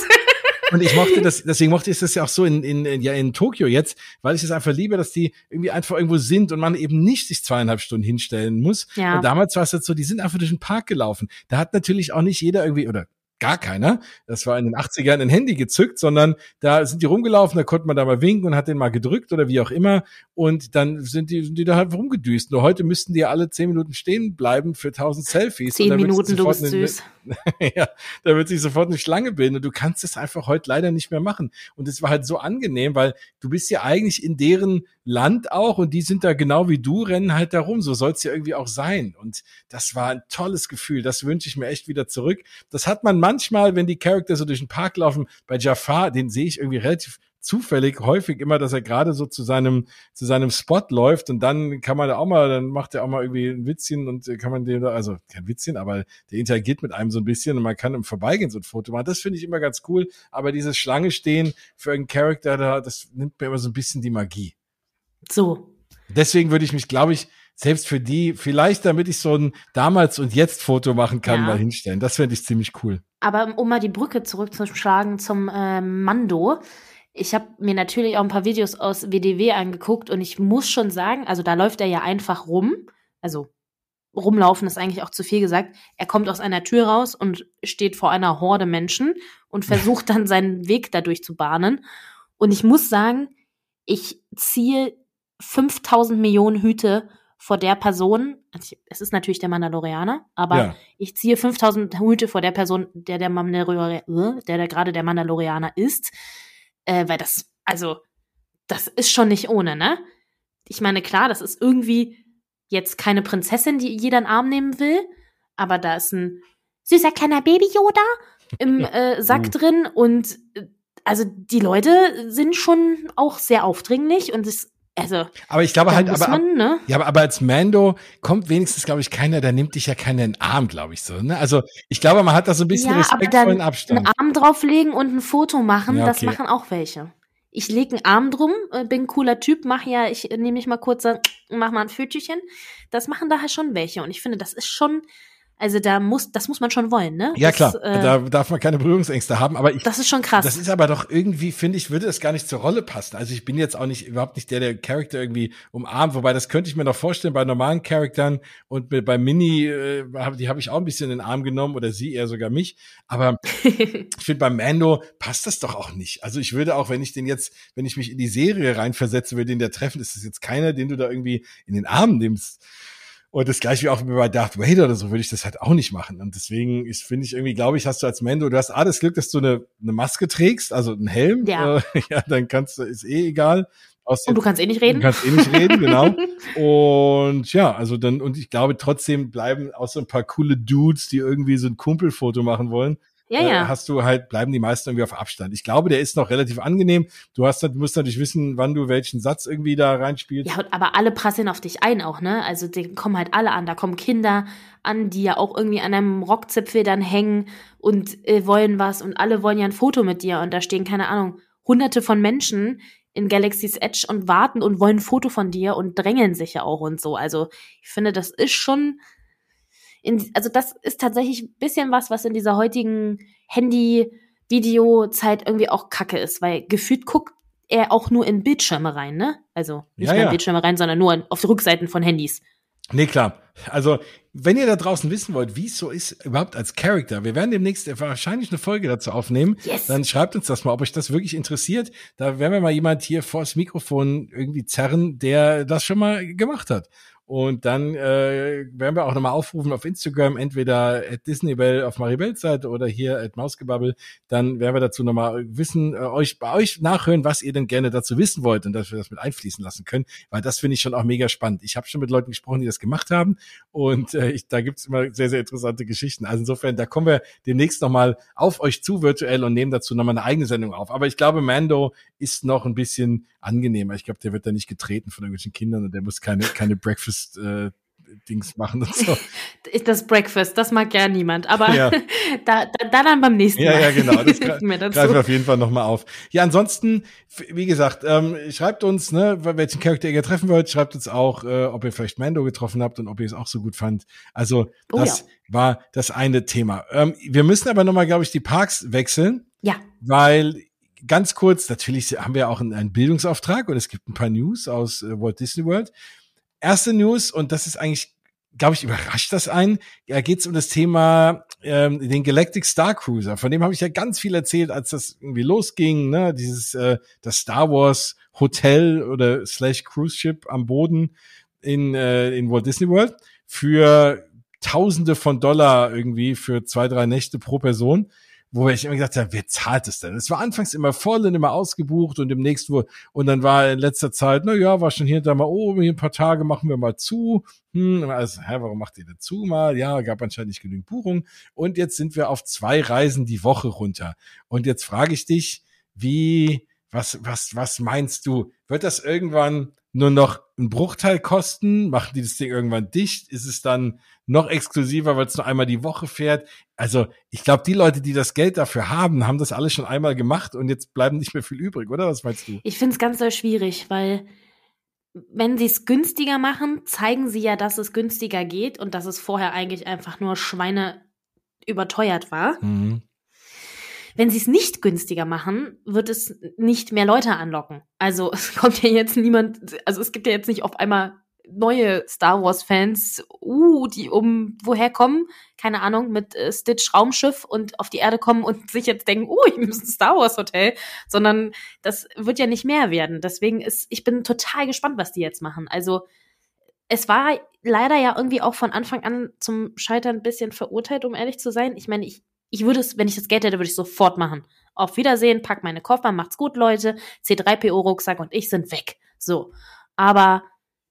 Und ich mochte das, deswegen mochte ich das ja auch so in, in, in, ja, in Tokio jetzt, weil ich es einfach liebe, dass die irgendwie einfach irgendwo sind und man eben nicht sich zweieinhalb Stunden hinstellen muss. Ja. Und damals war es jetzt so, die sind einfach durch den Park gelaufen. Da hat natürlich auch nicht jeder irgendwie, oder gar keiner. Das war in den 80ern ein Handy gezückt, sondern da sind die rumgelaufen, da konnte man da mal winken und hat den mal gedrückt oder wie auch immer. Und dann sind die, sind die da halt rumgedüst. Nur heute müssten die ja alle zehn Minuten stehen bleiben für tausend Selfies. Zehn Minuten, du bist süß. [laughs] ja, da wird sich sofort eine Schlange bilden und du kannst es einfach heute leider nicht mehr machen. Und es war halt so angenehm, weil du bist ja eigentlich in deren Land auch und die sind da genau wie du, rennen halt da rum. So soll es ja irgendwie auch sein. Und das war ein tolles Gefühl. Das wünsche ich mir echt wieder zurück. Das hat man manchmal, wenn die Charakter so durch den Park laufen, bei Jafar, den sehe ich irgendwie relativ zufällig häufig immer, dass er gerade so zu seinem zu seinem Spot läuft und dann kann man da auch mal, dann macht er auch mal irgendwie ein Witzchen und kann man den, also kein Witzchen, aber der interagiert mit einem so ein bisschen und man kann im Vorbeigehen so ein Foto machen. Das finde ich immer ganz cool. Aber dieses Schlange stehen für einen Charakter, da, das nimmt mir immer so ein bisschen die Magie. So. Deswegen würde ich mich, glaube ich, selbst für die, vielleicht damit ich so ein damals und jetzt Foto machen kann, ja. mal hinstellen. Das fände ich ziemlich cool. Aber um mal die Brücke zurückzuschlagen zum äh, Mando. Ich habe mir natürlich auch ein paar Videos aus WDW angeguckt und ich muss schon sagen, also da läuft er ja einfach rum. Also rumlaufen ist eigentlich auch zu viel gesagt. Er kommt aus einer Tür raus und steht vor einer Horde Menschen und [laughs] versucht dann seinen Weg dadurch zu bahnen. Und ich muss sagen, ich ziehe 5000 Millionen Hüte vor der Person, also es ist natürlich der Mandalorianer, aber ja. ich ziehe 5000 Hüte vor der Person, der der Mandalorianer, der, der gerade der Mandalorianer ist, äh, weil das, also, das ist schon nicht ohne, ne? Ich meine, klar, das ist irgendwie jetzt keine Prinzessin, die jeder in den Arm nehmen will, aber da ist ein süßer kleiner Baby-Yoda im [laughs] äh, Sack mhm. drin und äh, also die Leute sind schon auch sehr aufdringlich und es also, aber ich glaube halt, aber, man, ne? ja, aber, aber als Mando kommt wenigstens, glaube ich, keiner, der nimmt dich ja keiner in den Arm, glaube ich so. Ne? Also ich glaube, man hat da so ein bisschen ja, respektvollen Abstand. Einen Arm drauflegen und ein Foto machen, ja, okay. das machen auch welche. Ich lege einen Arm drum, äh, bin ein cooler Typ, mach ja, ich nehme mich mal kurz, mach mal ein Fötchen. Das machen da halt schon welche. Und ich finde, das ist schon, also da muss, das muss man schon wollen, ne? Ja, klar. äh, da darf man keine Berührungsängste haben, aber ich. Das ist schon krass. Das ist aber doch irgendwie, finde ich, würde das gar nicht zur Rolle passen. Also ich bin jetzt auch nicht, überhaupt nicht der, der Charakter irgendwie umarmt, wobei das könnte ich mir noch vorstellen bei normalen Charaktern und bei Mini, äh, die habe ich auch ein bisschen in den Arm genommen oder sie eher sogar mich. Aber [laughs] ich finde beim Mando passt das doch auch nicht. Also ich würde auch, wenn ich den jetzt, wenn ich mich in die Serie reinversetze, würde den der treffen, ist das jetzt keiner, den du da irgendwie in den Arm nimmst. Und das gleiche wie auch bei Darth Vader oder so würde ich das halt auch nicht machen. Und deswegen ist, finde ich irgendwie, glaube ich, hast du als Mando, du hast A, das Glück, dass du eine, eine Maske trägst, also einen Helm. Ja. Äh, [laughs] ja, dann kannst du, ist eh egal. Aus und du kannst eh nicht reden. Du kannst eh nicht reden, genau. [laughs] Und ja, also dann, und ich glaube trotzdem bleiben auch so ein paar coole Dudes, die irgendwie so ein Kumpelfoto machen wollen ja, äh, ja. hast du halt, bleiben die meisten irgendwie auf Abstand. Ich glaube, der ist noch relativ angenehm. Du hast, du musst natürlich wissen, wann du welchen Satz irgendwie da reinspielst. Ja, aber alle prasseln auf dich ein auch, ne? Also die kommen halt alle an. Da kommen Kinder an, die ja auch irgendwie an einem Rockzipfel dann hängen und äh, wollen was und alle wollen ja ein Foto mit dir und da stehen, keine Ahnung, hunderte von Menschen in Galaxy's Edge und warten und wollen ein Foto von dir und drängeln sich ja auch und so. Also ich finde, das ist schon in, also das ist tatsächlich ein bisschen was, was in dieser heutigen Handy-Video-Zeit irgendwie auch kacke ist, weil gefühlt guckt er auch nur in Bildschirme rein, ne? Also nicht ja, nur in Bildschirme rein, sondern nur auf die Rückseiten von Handys. Nee, klar. Also, wenn ihr da draußen wissen wollt, wie es so ist, überhaupt als Charakter, wir werden demnächst wahrscheinlich eine Folge dazu aufnehmen. Yes. Dann schreibt uns das mal, ob euch das wirklich interessiert. Da werden wir mal jemand hier vors Mikrofon irgendwie zerren, der das schon mal gemacht hat. Und dann äh, werden wir auch nochmal aufrufen auf Instagram, entweder at Disneybell auf Maribels Seite oder hier at Mausgebabbel. Dann werden wir dazu nochmal wissen, äh, euch bei euch nachhören, was ihr denn gerne dazu wissen wollt und dass wir das mit einfließen lassen können, weil das finde ich schon auch mega spannend. Ich habe schon mit Leuten gesprochen, die das gemacht haben und äh, ich, da gibt's immer sehr, sehr interessante Geschichten. Also insofern, da kommen wir demnächst nochmal auf euch zu virtuell und nehmen dazu nochmal eine eigene Sendung auf. Aber ich glaube, Mando ist noch ein bisschen angenehmer. Ich glaube, der wird da nicht getreten von irgendwelchen Kindern und der muss keine, keine Breakfast äh, Dings machen und so. [laughs] Das Breakfast, das mag ja niemand, aber ja. [laughs] da, da, da, dann beim nächsten Mal. Ja, ja, genau. Das [laughs] greifen wir auf jeden Fall nochmal auf. Ja, ansonsten, wie gesagt, ähm, schreibt uns, ne, welchen Charakter ihr treffen wollt, schreibt uns auch, äh, ob ihr vielleicht Mando getroffen habt und ob ihr es auch so gut fand. Also, oh, das ja. war das eine Thema. Ähm, wir müssen aber nochmal, glaube ich, die Parks wechseln. Ja. Weil ganz kurz, natürlich haben wir auch einen Bildungsauftrag und es gibt ein paar News aus äh, Walt Disney World. Erste News, und das ist eigentlich, glaube ich, überrascht das einen, da geht es um das Thema ähm, den Galactic Star Cruiser. Von dem habe ich ja ganz viel erzählt, als das irgendwie losging, ne? Dieses äh, das Star Wars Hotel oder slash Cruise Ship am Boden in, äh, in Walt Disney World für Tausende von Dollar irgendwie für zwei, drei Nächte pro Person wo ich immer gesagt habe, wer zahlt es denn? Es war anfangs immer voll und immer ausgebucht und demnächst wo, und dann war in letzter Zeit, na ja, war schon hier und da mal, oh, hier ein paar Tage machen wir mal zu. Hm, also, hä, warum macht ihr denn zu mal? Ja, gab anscheinend nicht genügend Buchungen. Und jetzt sind wir auf zwei Reisen die Woche runter. Und jetzt frage ich dich, wie, was, was, was meinst du? Wird das irgendwann nur noch einen Bruchteil kosten? Machen die das Ding irgendwann dicht? Ist es dann noch exklusiver, weil es nur einmal die Woche fährt? Also ich glaube, die Leute, die das Geld dafür haben, haben das alles schon einmal gemacht und jetzt bleiben nicht mehr viel übrig, oder? Was meinst du? Ich finde es ganz sehr schwierig, weil wenn sie es günstiger machen, zeigen sie ja, dass es günstiger geht und dass es vorher eigentlich einfach nur Schweine überteuert war. Mhm. wenn sie es nicht günstiger machen, wird es nicht mehr Leute anlocken. Also [laughs] es kommt ja jetzt niemand, also es gibt ja jetzt nicht auf einmal neue Star Wars Fans, uh, die um woher kommen, keine Ahnung, mit äh, Stitch Raumschiff und auf die Erde kommen und [laughs] sich jetzt denken, uh, ich muss ein Star Wars Hotel, sondern das wird ja nicht mehr werden. Deswegen ist, ich bin total gespannt, was die jetzt machen. Also es war leider ja irgendwie auch von Anfang an zum Scheitern ein bisschen verurteilt, um ehrlich zu sein. Ich meine, ich, ich würde es, wenn ich das Geld hätte, würde ich sofort machen. Auf Wiedersehen, pack meine Koffer, macht's gut, Leute. C3PO-Rucksack und ich sind weg. So. Aber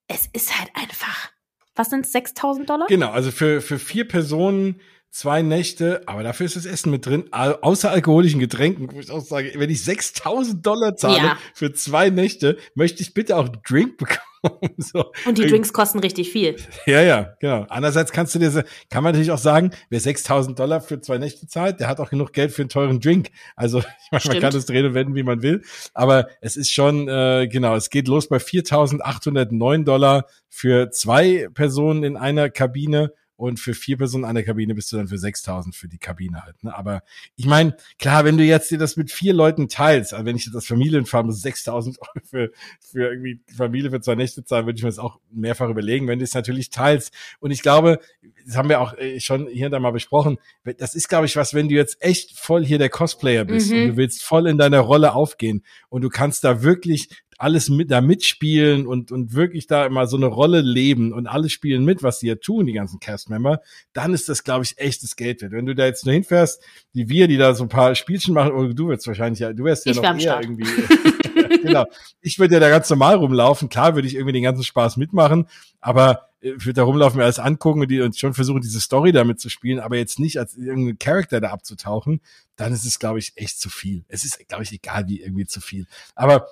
es ist halt einfach. Was sind 6000 Dollar? Genau, also für, für vier Personen zwei Nächte, aber dafür ist das Essen mit drin, außer alkoholischen Getränken, wo ich auch sage, wenn ich 6000 Dollar zahle ja. für zwei Nächte, möchte ich bitte auch einen Drink [laughs] bekommen. so. Und die Drinks kosten richtig viel. Ja, ja, genau. Andererseits kannst du dir, kann man natürlich auch sagen, wer 6000 Dollar für zwei Nächte zahlt, der hat auch genug Geld für einen teuren Drink. Also, [laughs] ich meine, man kann es drehen und wenden, wie man will. Aber es ist schon, äh, genau, es geht los bei 4809 Dollar für zwei Personen in einer Kabine und für vier Personen an der Kabine bist du dann für 6000 für die Kabine halt. Ne? Aber ich meine, klar, wenn du jetzt dir das mit vier Leuten teilst, also wenn ich jetzt als Familienfahren muss, 6000 Euro für, für irgendwie Familie für zwei Nächte zahlen, würde ich mir das auch mehrfach überlegen, wenn du es natürlich teilst. Und ich glaube, das haben wir auch äh, schon hier und da mal besprochen, das ist, glaube ich, was, wenn du jetzt echt voll hier der Cosplayer bist mhm. und du willst voll in deiner Rolle aufgehen und du kannst da wirklich alles mit da mitspielen und und wirklich da immer so eine Rolle leben und alle spielen mit, was sie ja tun, die ganzen Castmember, dann ist das, glaube ich, echtes Geld wert. Wenn du da jetzt nur hinfährst, wie wir, die da so ein paar Spielchen machen, oder du wirst wahrscheinlich ja, du wärst ja ich noch eher irgendwie. [laughs] genau. Ich würde ja da ganz normal rumlaufen. Klar würde ich irgendwie den ganzen Spaß mitmachen, aber ich würde da rumlaufen, mir alles angucken und, die, und schon versuchen, diese Story damit zu spielen, aber jetzt nicht als irgendein Charakter da abzutauchen, dann ist es, glaube ich, echt zu viel. Es ist, glaube ich, egal wie irgendwie zu viel. Aber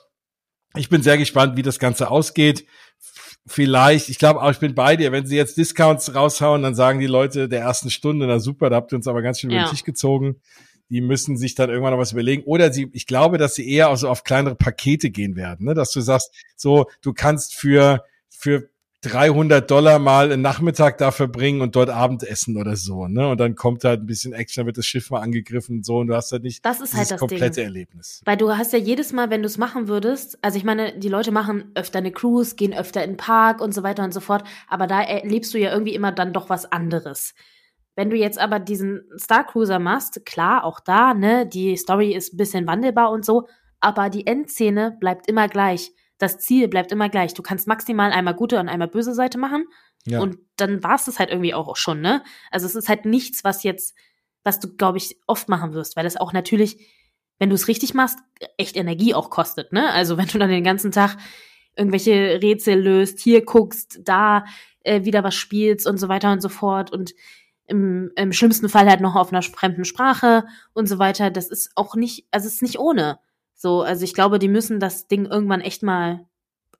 ich bin sehr gespannt, wie das Ganze ausgeht. Vielleicht, ich glaube auch, ich bin bei dir. Wenn sie jetzt Discounts raushauen, dann sagen die Leute der ersten Stunde, na super, da habt ihr uns aber ganz schön ja. über den Tisch gezogen. Die müssen sich dann irgendwann noch was überlegen. Oder sie, ich glaube, dass sie eher auch so auf kleinere Pakete gehen werden, ne? dass du sagst, so, du kannst für, für 300 Dollar mal einen Nachmittag da verbringen und dort Abendessen oder so, ne? Und dann kommt halt ein bisschen Action, dann wird das Schiff mal angegriffen und so und du hast halt nicht das ist halt das komplette Ding. Erlebnis. Weil du hast ja jedes Mal, wenn du es machen würdest, also ich meine, die Leute machen öfter eine Cruise, gehen öfter in den Park und so weiter und so fort, aber da erlebst du ja irgendwie immer dann doch was anderes. Wenn du jetzt aber diesen Star Cruiser machst, klar, auch da, ne, die Story ist ein bisschen wandelbar und so, aber die Endszene bleibt immer gleich das Ziel bleibt immer gleich. Du kannst maximal einmal gute und einmal böse Seite machen. Ja. Und dann war es das halt irgendwie auch schon, ne? Also es ist halt nichts, was jetzt, was du, glaube ich, oft machen wirst, weil es auch natürlich, wenn du es richtig machst, echt Energie auch kostet, ne? Also wenn du dann den ganzen Tag irgendwelche Rätsel löst, hier guckst, da äh, wieder was spielst und so weiter und so fort und im, im schlimmsten Fall halt noch auf einer fremden Sprache und so weiter. Das ist auch nicht, also es ist nicht ohne. So, also ich glaube, die müssen das Ding irgendwann echt mal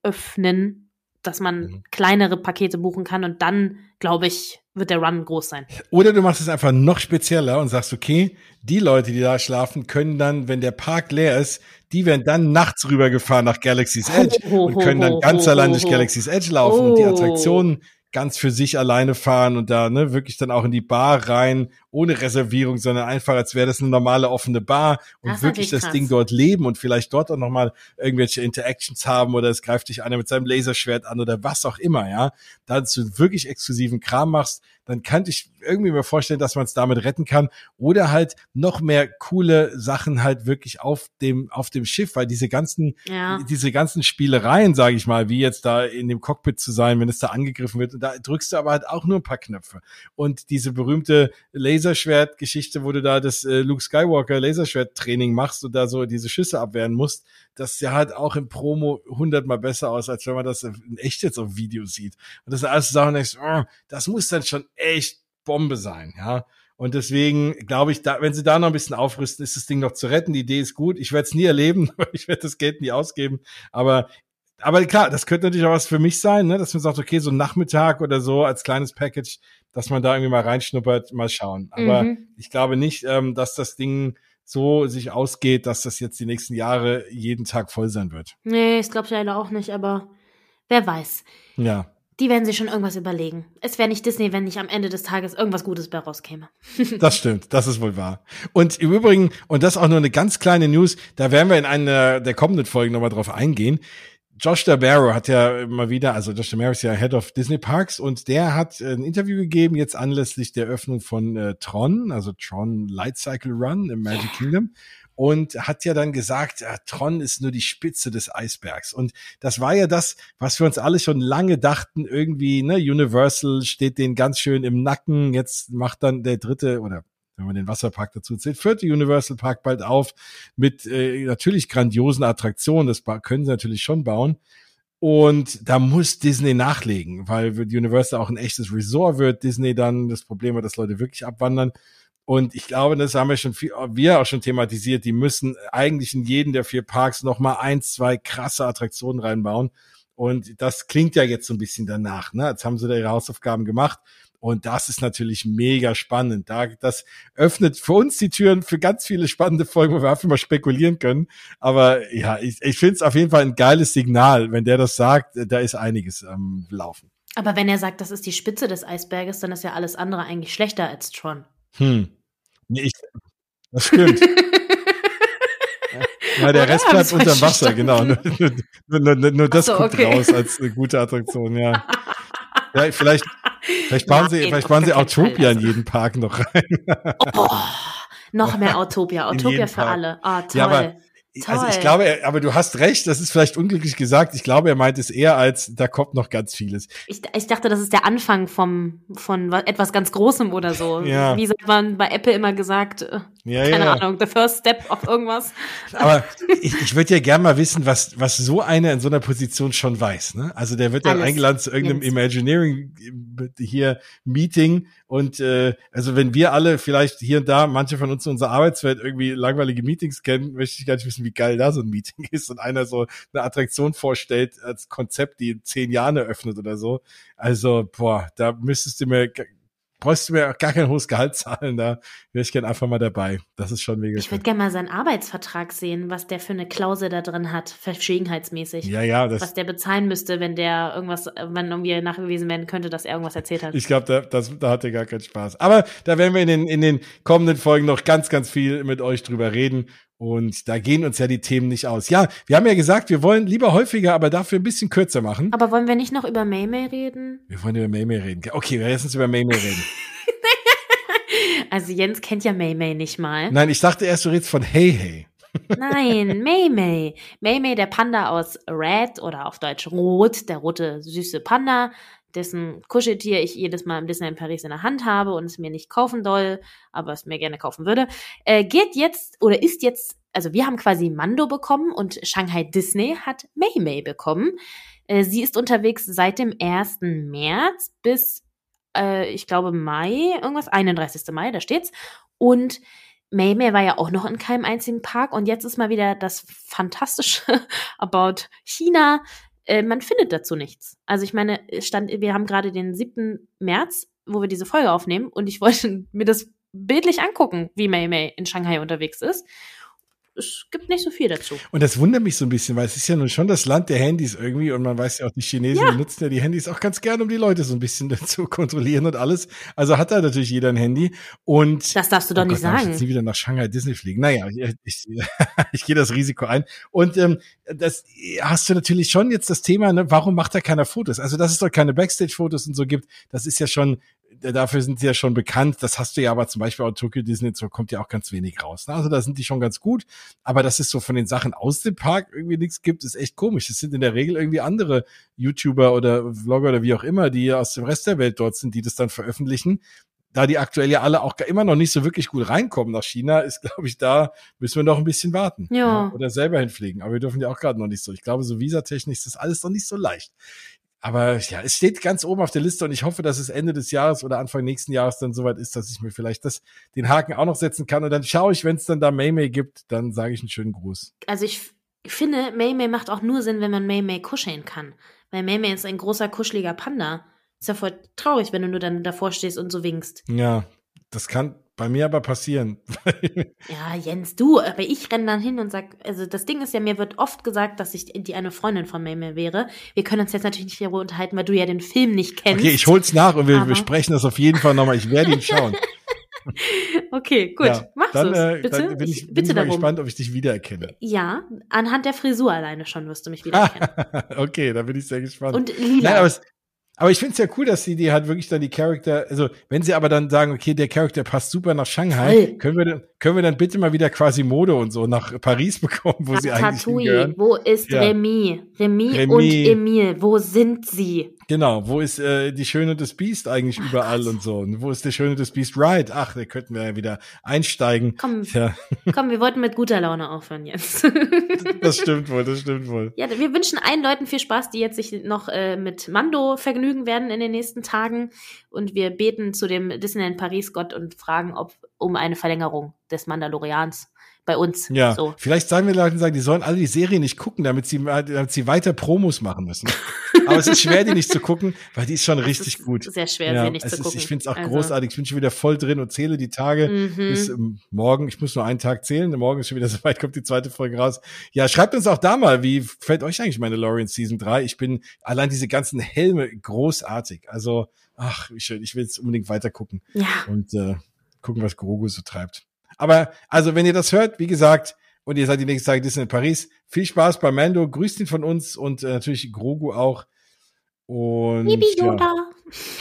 öffnen, dass man mhm. kleinere Pakete buchen kann und dann, glaube ich, wird der Run groß sein. Oder du machst es einfach noch spezieller und sagst, okay, die Leute, die da schlafen, können dann, wenn der Park leer ist, die werden dann nachts rübergefahren nach Galaxy's [laughs] Edge und können dann ganz allein durch Galaxy's Edge laufen und die oh. Attraktionen ganz für sich alleine fahren und da ne, wirklich dann auch in die Bar rein, ohne Reservierung, sondern einfach, als wäre das eine normale offene Bar und das wirklich das Ding dort leben und vielleicht dort auch nochmal irgendwelche Interactions haben oder es greift dich einer mit seinem Laserschwert an oder was auch immer, ja. Da du wirklich exklusiven Kram machst, dann könnte ich irgendwie mir vorstellen, dass man es damit retten kann oder halt noch mehr coole Sachen halt wirklich auf dem auf dem Schiff, weil diese ganzen ja. diese ganzen Spielereien, sage ich mal, wie jetzt da in dem Cockpit zu sein, wenn es da angegriffen wird, da drückst du aber halt auch nur ein paar Knöpfe und diese berühmte Laserschwert-Geschichte, wo du da das äh, Luke Skywalker Laserschwert-Training machst und da so diese Schüsse abwehren musst, das ja halt auch im Promo hundertmal besser aus, als wenn man das in echt jetzt auf Video sieht. Und das sind alles Sachen, denkst, oh, das muss dann schon echt Bombe sein, ja. Und deswegen glaube ich, da, wenn sie da noch ein bisschen aufrüsten, ist das Ding noch zu retten. Die Idee ist gut. Ich werde es nie erleben, [laughs] ich werde das Geld nie ausgeben. Aber, aber klar, das könnte natürlich auch was für mich sein, ne? dass man sagt, okay, so Nachmittag oder so als kleines Package, dass man da irgendwie mal reinschnuppert, mal schauen. Aber mhm. ich glaube nicht, ähm, dass das Ding so sich ausgeht, dass das jetzt die nächsten Jahre jeden Tag voll sein wird. Nee, ich glaube leider auch nicht, aber wer weiß. Ja. die werden sich schon irgendwas überlegen. Es wäre nicht Disney, wenn nicht am Ende des Tages irgendwas Gutes bei rauskäme. [laughs] das stimmt, das ist wohl wahr. Und im Übrigen, und das auch nur eine ganz kleine News, da werden wir in einer der kommenden Folgen nochmal drauf eingehen. Josh DeBarrow hat ja immer wieder, also Josh DeBarrow ist ja Head of Disney Parks und der hat ein Interview gegeben, jetzt anlässlich der Öffnung von äh, Tron, also Tron Light Cycle Run im Magic. Kingdom und hat ja dann gesagt, ja, Tron ist nur die Spitze des Eisbergs. Und das war ja das, was wir uns alle schon lange dachten, irgendwie, ne, Universal steht denen ganz schön im Nacken. Jetzt macht dann der dritte oder wenn man den Wasserpark dazu zählt, vierte Universal Park bald auf mit äh, natürlich grandiosen Attraktionen. Das können sie natürlich schon bauen. Und da muss Disney nachlegen, weil Universal auch ein echtes Resort wird. Disney dann das Problem hat, dass Leute wirklich abwandern. Und ich glaube, das haben wir schon viel, wir auch schon thematisiert. Die müssen eigentlich in jeden der vier Parks noch mal eins, zwei krasse Attraktionen reinbauen. Und das klingt ja jetzt so ein bisschen danach. Ne? Jetzt haben sie da ihre Hausaufgaben gemacht. Und das ist natürlich mega spannend. Da, das öffnet für uns die Türen für ganz viele spannende Folgen, wo wir einfach mal spekulieren können. Aber ja, ich, ich finde es auf jeden Fall ein geiles Signal. Wenn der das sagt, da ist einiges am Laufen. Aber wenn er sagt, das ist die Spitze des Eisberges, dann ist ja alles andere eigentlich schlechter als Tron. Hm. Nee, ich, das stimmt. [laughs] Ja, der Rest bleibt unter Wasser, genau. Nur, nur, nur, nur das so, kommt okay. raus als eine gute Attraktion, ja. [laughs] ja vielleicht, vielleicht bauen sie, vielleicht bauen sie Autopia in jeden Park noch rein. Oh, noch mehr Autopia. Autopia für Park. alle. Ah, toll. Ja, aber Toll. Also ich glaube, aber du hast recht, das ist vielleicht unglücklich gesagt. Ich glaube, er meint es eher als, da kommt noch ganz vieles. Ich, ich dachte, das ist der Anfang vom, von etwas ganz Großem oder so. Ja. Wie sagt man bei Apple immer gesagt, äh, ja, keine ja. Ahnung, the first step of irgendwas. Aber ich, ich würde ja gerne mal wissen, was, was so einer in so einer Position schon weiß. Ne? Also der wird dann eingeladen zu irgendeinem. Imagineering äh, hier Meeting und äh, also wenn wir alle vielleicht hier und da, manche von uns in unserer Arbeitswelt irgendwie langweilige Meetings kennen, möchte ich gar nicht wissen, wie geil da so ein Meeting [laughs] ist und einer so eine Attraktion vorstellt als Konzept, die in zehn Jahren eröffnet oder so. Also, boah, da müsstest du mir brauchst du mir gar kein hohes Gehalt zahlen, da wäre ich gern einfach mal dabei. Das ist schon mega. Ich würde gerne mal seinen Arbeitsvertrag sehen, was der für eine Klausel da drin hat, verschwiegenheitsmäßig. Ja, ja. Das was der bezahlen müsste, wenn der irgendwas, wenn irgendwie nachgewiesen werden könnte, dass er irgendwas erzählt hat. Ich glaube, da, das, da hat er gar keinen Spaß. Aber da werden wir in den, in den kommenden Folgen noch ganz, ganz viel mit euch drüber reden. Und da gehen uns ja die Themen nicht aus. Ja, wir haben ja gesagt, wir wollen lieber häufiger, aber dafür ein bisschen kürzer machen. Aber wollen wir nicht noch über Maymay reden? Wir wollen über Maymay reden. Okay, wir lassen uns über Maymay reden. [laughs] also Jens kennt ja Maymay nicht mal. Nein, ich dachte erst, du redest von Hey Hey. Nein, [laughs] Maymay. Maymay, der Panda aus Red oder auf Deutsch Rot, der rote süße Panda, dessen Kuscheltier ich jedes Mal im Disneyland Paris in der Hand habe und es mir nicht kaufen doll, aber es mir gerne kaufen würde, äh, geht jetzt oder ist jetzt, also wir haben quasi Mando bekommen und Shanghai Disney hat Mei Mei bekommen. Äh, sie ist unterwegs seit dem 1. März bis, äh, ich glaube, Mai, irgendwas, 31. Mai, da steht's. Und Mei Mei war ja auch noch in keinem einzigen Park und jetzt ist mal wieder das Fantastische [laughs] about China. Äh, man findet dazu nichts. Also ich meine, stand, wir haben gerade den 7. März, wo wir diese Folge aufnehmen und ich wollte [laughs] mir das bildlich angucken, wie Mei Mei in Shanghai unterwegs ist es gibt nicht so viel dazu. Und das wundert mich so ein bisschen, weil es ist ja nun schon das Land der Handys irgendwie und man weiß ja auch, die Chinesen ja. benutzen ja die Handys auch ganz gern, um die Leute so ein bisschen [laughs] zu kontrollieren und alles. Also hat da natürlich jeder ein Handy und das darfst du doch oh nicht Gott, sagen. Ich jetzt nie wieder nach Shanghai Disney fliegen. Naja, ich, ich, [laughs] ich gehe das Risiko ein und ähm, das hast du natürlich schon jetzt das Thema, ne, warum macht da keiner Fotos? Also dass es doch keine Backstage-Fotos und so gibt, das ist ja schon dafür sind sie ja schon bekannt. Das hast du ja aber zum Beispiel auch Tokyo Disney, so kommt ja auch ganz wenig raus. Ne? Also da sind die schon ganz gut. Aber dass es so von den Sachen aus dem Park irgendwie nichts gibt, ist echt komisch. Es sind in der Regel irgendwie andere YouTuber oder Vlogger oder wie auch immer, die aus dem Rest der Welt dort sind, die das dann veröffentlichen da die aktuell ja alle auch immer noch nicht so wirklich gut reinkommen nach China, ist, glaube ich, da müssen wir noch ein bisschen warten. Ja. ja oder selber hinfliegen. Aber wir dürfen ja auch gerade noch nicht so. Ich glaube, so visatechnisch ist das alles noch nicht so leicht. Aber ja, es steht ganz oben auf der Liste und ich hoffe, dass es Ende des Jahres oder Anfang nächsten Jahres dann soweit ist, dass ich mir vielleicht das, den Haken auch noch setzen kann. Und dann schaue ich, wenn es dann da Maymay gibt, dann sage ich einen schönen Gruß. Also ich finde, Maymay macht auch nur Sinn, wenn man Maymay kuscheln kann. Weil Maymay ist ein großer, kuscheliger Panda. Ist ja voll traurig, wenn du nur dann davor stehst und so winkst. Ja, das kann bei mir aber passieren. [laughs] ja, Jens, du, aber ich renne dann hin und sag, also das Ding ist ja, mir wird oft gesagt, dass ich die eine Freundin von mir wäre. Wir können uns jetzt natürlich nicht darüber unterhalten, weil du ja den Film nicht kennst. Okay, ich hol's nach und wir besprechen das auf jeden Fall nochmal. Ich werde ihn schauen. [laughs] okay, gut. Ja, Machst du äh, Bitte? Dann bin ich, bin bitte ich mal gespannt, ob ich dich wiedererkenne. Ja, anhand der Frisur alleine schon wirst du mich wiedererkennen. [laughs] okay, da bin ich sehr gespannt. Und lila. Nein, aber es, aber ich finde es ja cool, dass sie die halt wirklich dann die Charakter, also wenn sie aber dann sagen, okay, der Charakter passt super nach Shanghai, hey. können wir dann, können wir dann bitte mal wieder quasi Mode und so nach Paris [laughs] bekommen, wo nach sie eigentlich Tatooine. hingehören. Wo ist ja. Remy? Remy? Remy und Emil, wo sind sie? Genau, wo ist äh, die Schöne des Beast eigentlich Ach, überall Gott. und so? Und wo ist der Schöne des Beast Ride? Ach, da könnten wir ja wieder einsteigen. Komm, ja. [laughs] komm, wir wollten mit guter Laune aufhören jetzt. [laughs] das stimmt wohl, das stimmt wohl. Ja, wir wünschen allen Leuten viel Spaß, die jetzt sich noch äh, mit Mando vergnügen werden in den nächsten Tagen. Und wir beten zu dem Disneyland Paris Gott und fragen, ob um eine Verlängerung des Mandalorians bei uns. Ja, so. vielleicht sagen wir Leuten, sagen, die sollen alle die Serie nicht gucken, damit sie, damit sie weiter Promos machen müssen. Aber es ist schwer, die nicht zu gucken, weil die ist schon das richtig ist gut. Sehr schwer, ja, sie nicht zu ist, gucken. Ich finde es auch also. großartig. Ich bin schon wieder voll drin und zähle die Tage mhm. bis ähm, morgen. Ich muss nur einen Tag zählen. Morgen ist schon wieder [laughs] soweit, kommt die zweite Folge raus. Ja, schreibt uns auch da mal, wie fällt euch eigentlich meine Lorian Season 3? Ich bin allein diese ganzen Helme großartig. Also, ach, wie schön. Ich will jetzt unbedingt weiter gucken. Ja. Und äh, gucken, was Grogu so treibt. Aber also, wenn ihr das hört, wie gesagt, und ihr seid die nächste Tage Disney in Paris, viel Spaß bei Mando, grüßt ihn von uns und äh, natürlich Grogu auch. Und Baby Yoda. Ja.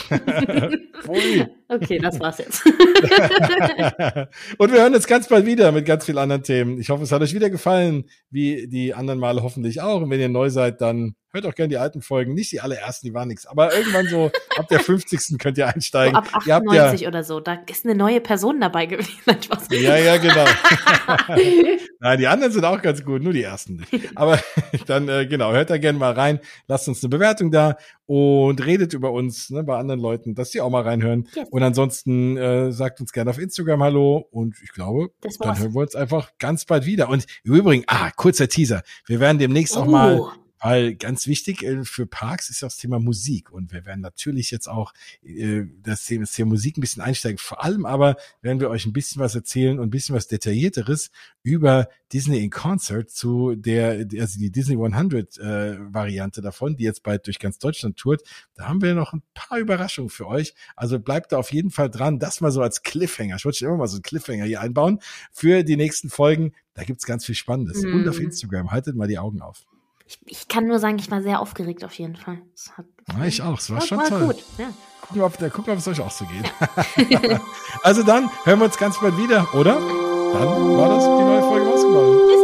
[laughs] [laughs] okay, das war's jetzt. [laughs] und wir hören uns ganz bald wieder mit ganz vielen anderen Themen. Ich hoffe, es hat euch wieder gefallen, wie die anderen Male hoffentlich auch. Und wenn ihr neu seid, dann hört auch gerne die alten Folgen. Nicht die allerersten, die waren nichts. Aber irgendwann so ab der 50. könnt ihr einsteigen. So ab 98 ja, oder so. Da ist eine neue Person dabei gewesen. ja, ja, genau. Nein, die anderen sind auch ganz gut, nur die ersten nicht. Aber dann, äh, genau, hört da gerne mal rein. Lasst uns eine Bewertung da und redet über uns ne, bei anderen Leuten, dass die auch mal reinhören. Yes. Und ansonsten äh, sagt uns gerne auf Instagram Hallo. Und ich glaube, dann hören wir uns einfach ganz bald wieder. Und im Übrigen, ah, kurzer Teaser. Wir werden demnächst oh. auch mal oh. Weil ganz wichtig äh, für Parks ist ja das Thema Musik. Und wir werden natürlich jetzt auch äh, das, Thema, das Thema Musik ein bisschen einsteigen. Vor allem aber werden wir euch ein bisschen was erzählen und ein bisschen was Detaillierteres über Disney in Concert zu der, also die Disney 100 äh, Variante davon, die jetzt bald durch ganz Deutschland tourt. Da haben wir noch ein paar Überraschungen für euch. Also bleibt da auf jeden Fall dran. Das mal so als Cliffhanger. Ich wollte schon immer mal so einen Cliffhanger hier einbauen für die nächsten Folgen. Da gibt's ganz viel Spannendes. Mm. Und auf mhm. Instagram. Haltet mal die Augen auf. Ich, ich, kann nur sagen, ich war sehr aufgeregt auf jeden Fall. Hat, ja, ich auch. Es war, war schon war toll. Gut, ja. Gucken wir, ob, gucken wir, ob es euch auch so geht. Ja. [laughs] also dann hören wir uns ganz bald wieder, oder? Dann war das die neue Folge rausgekommen.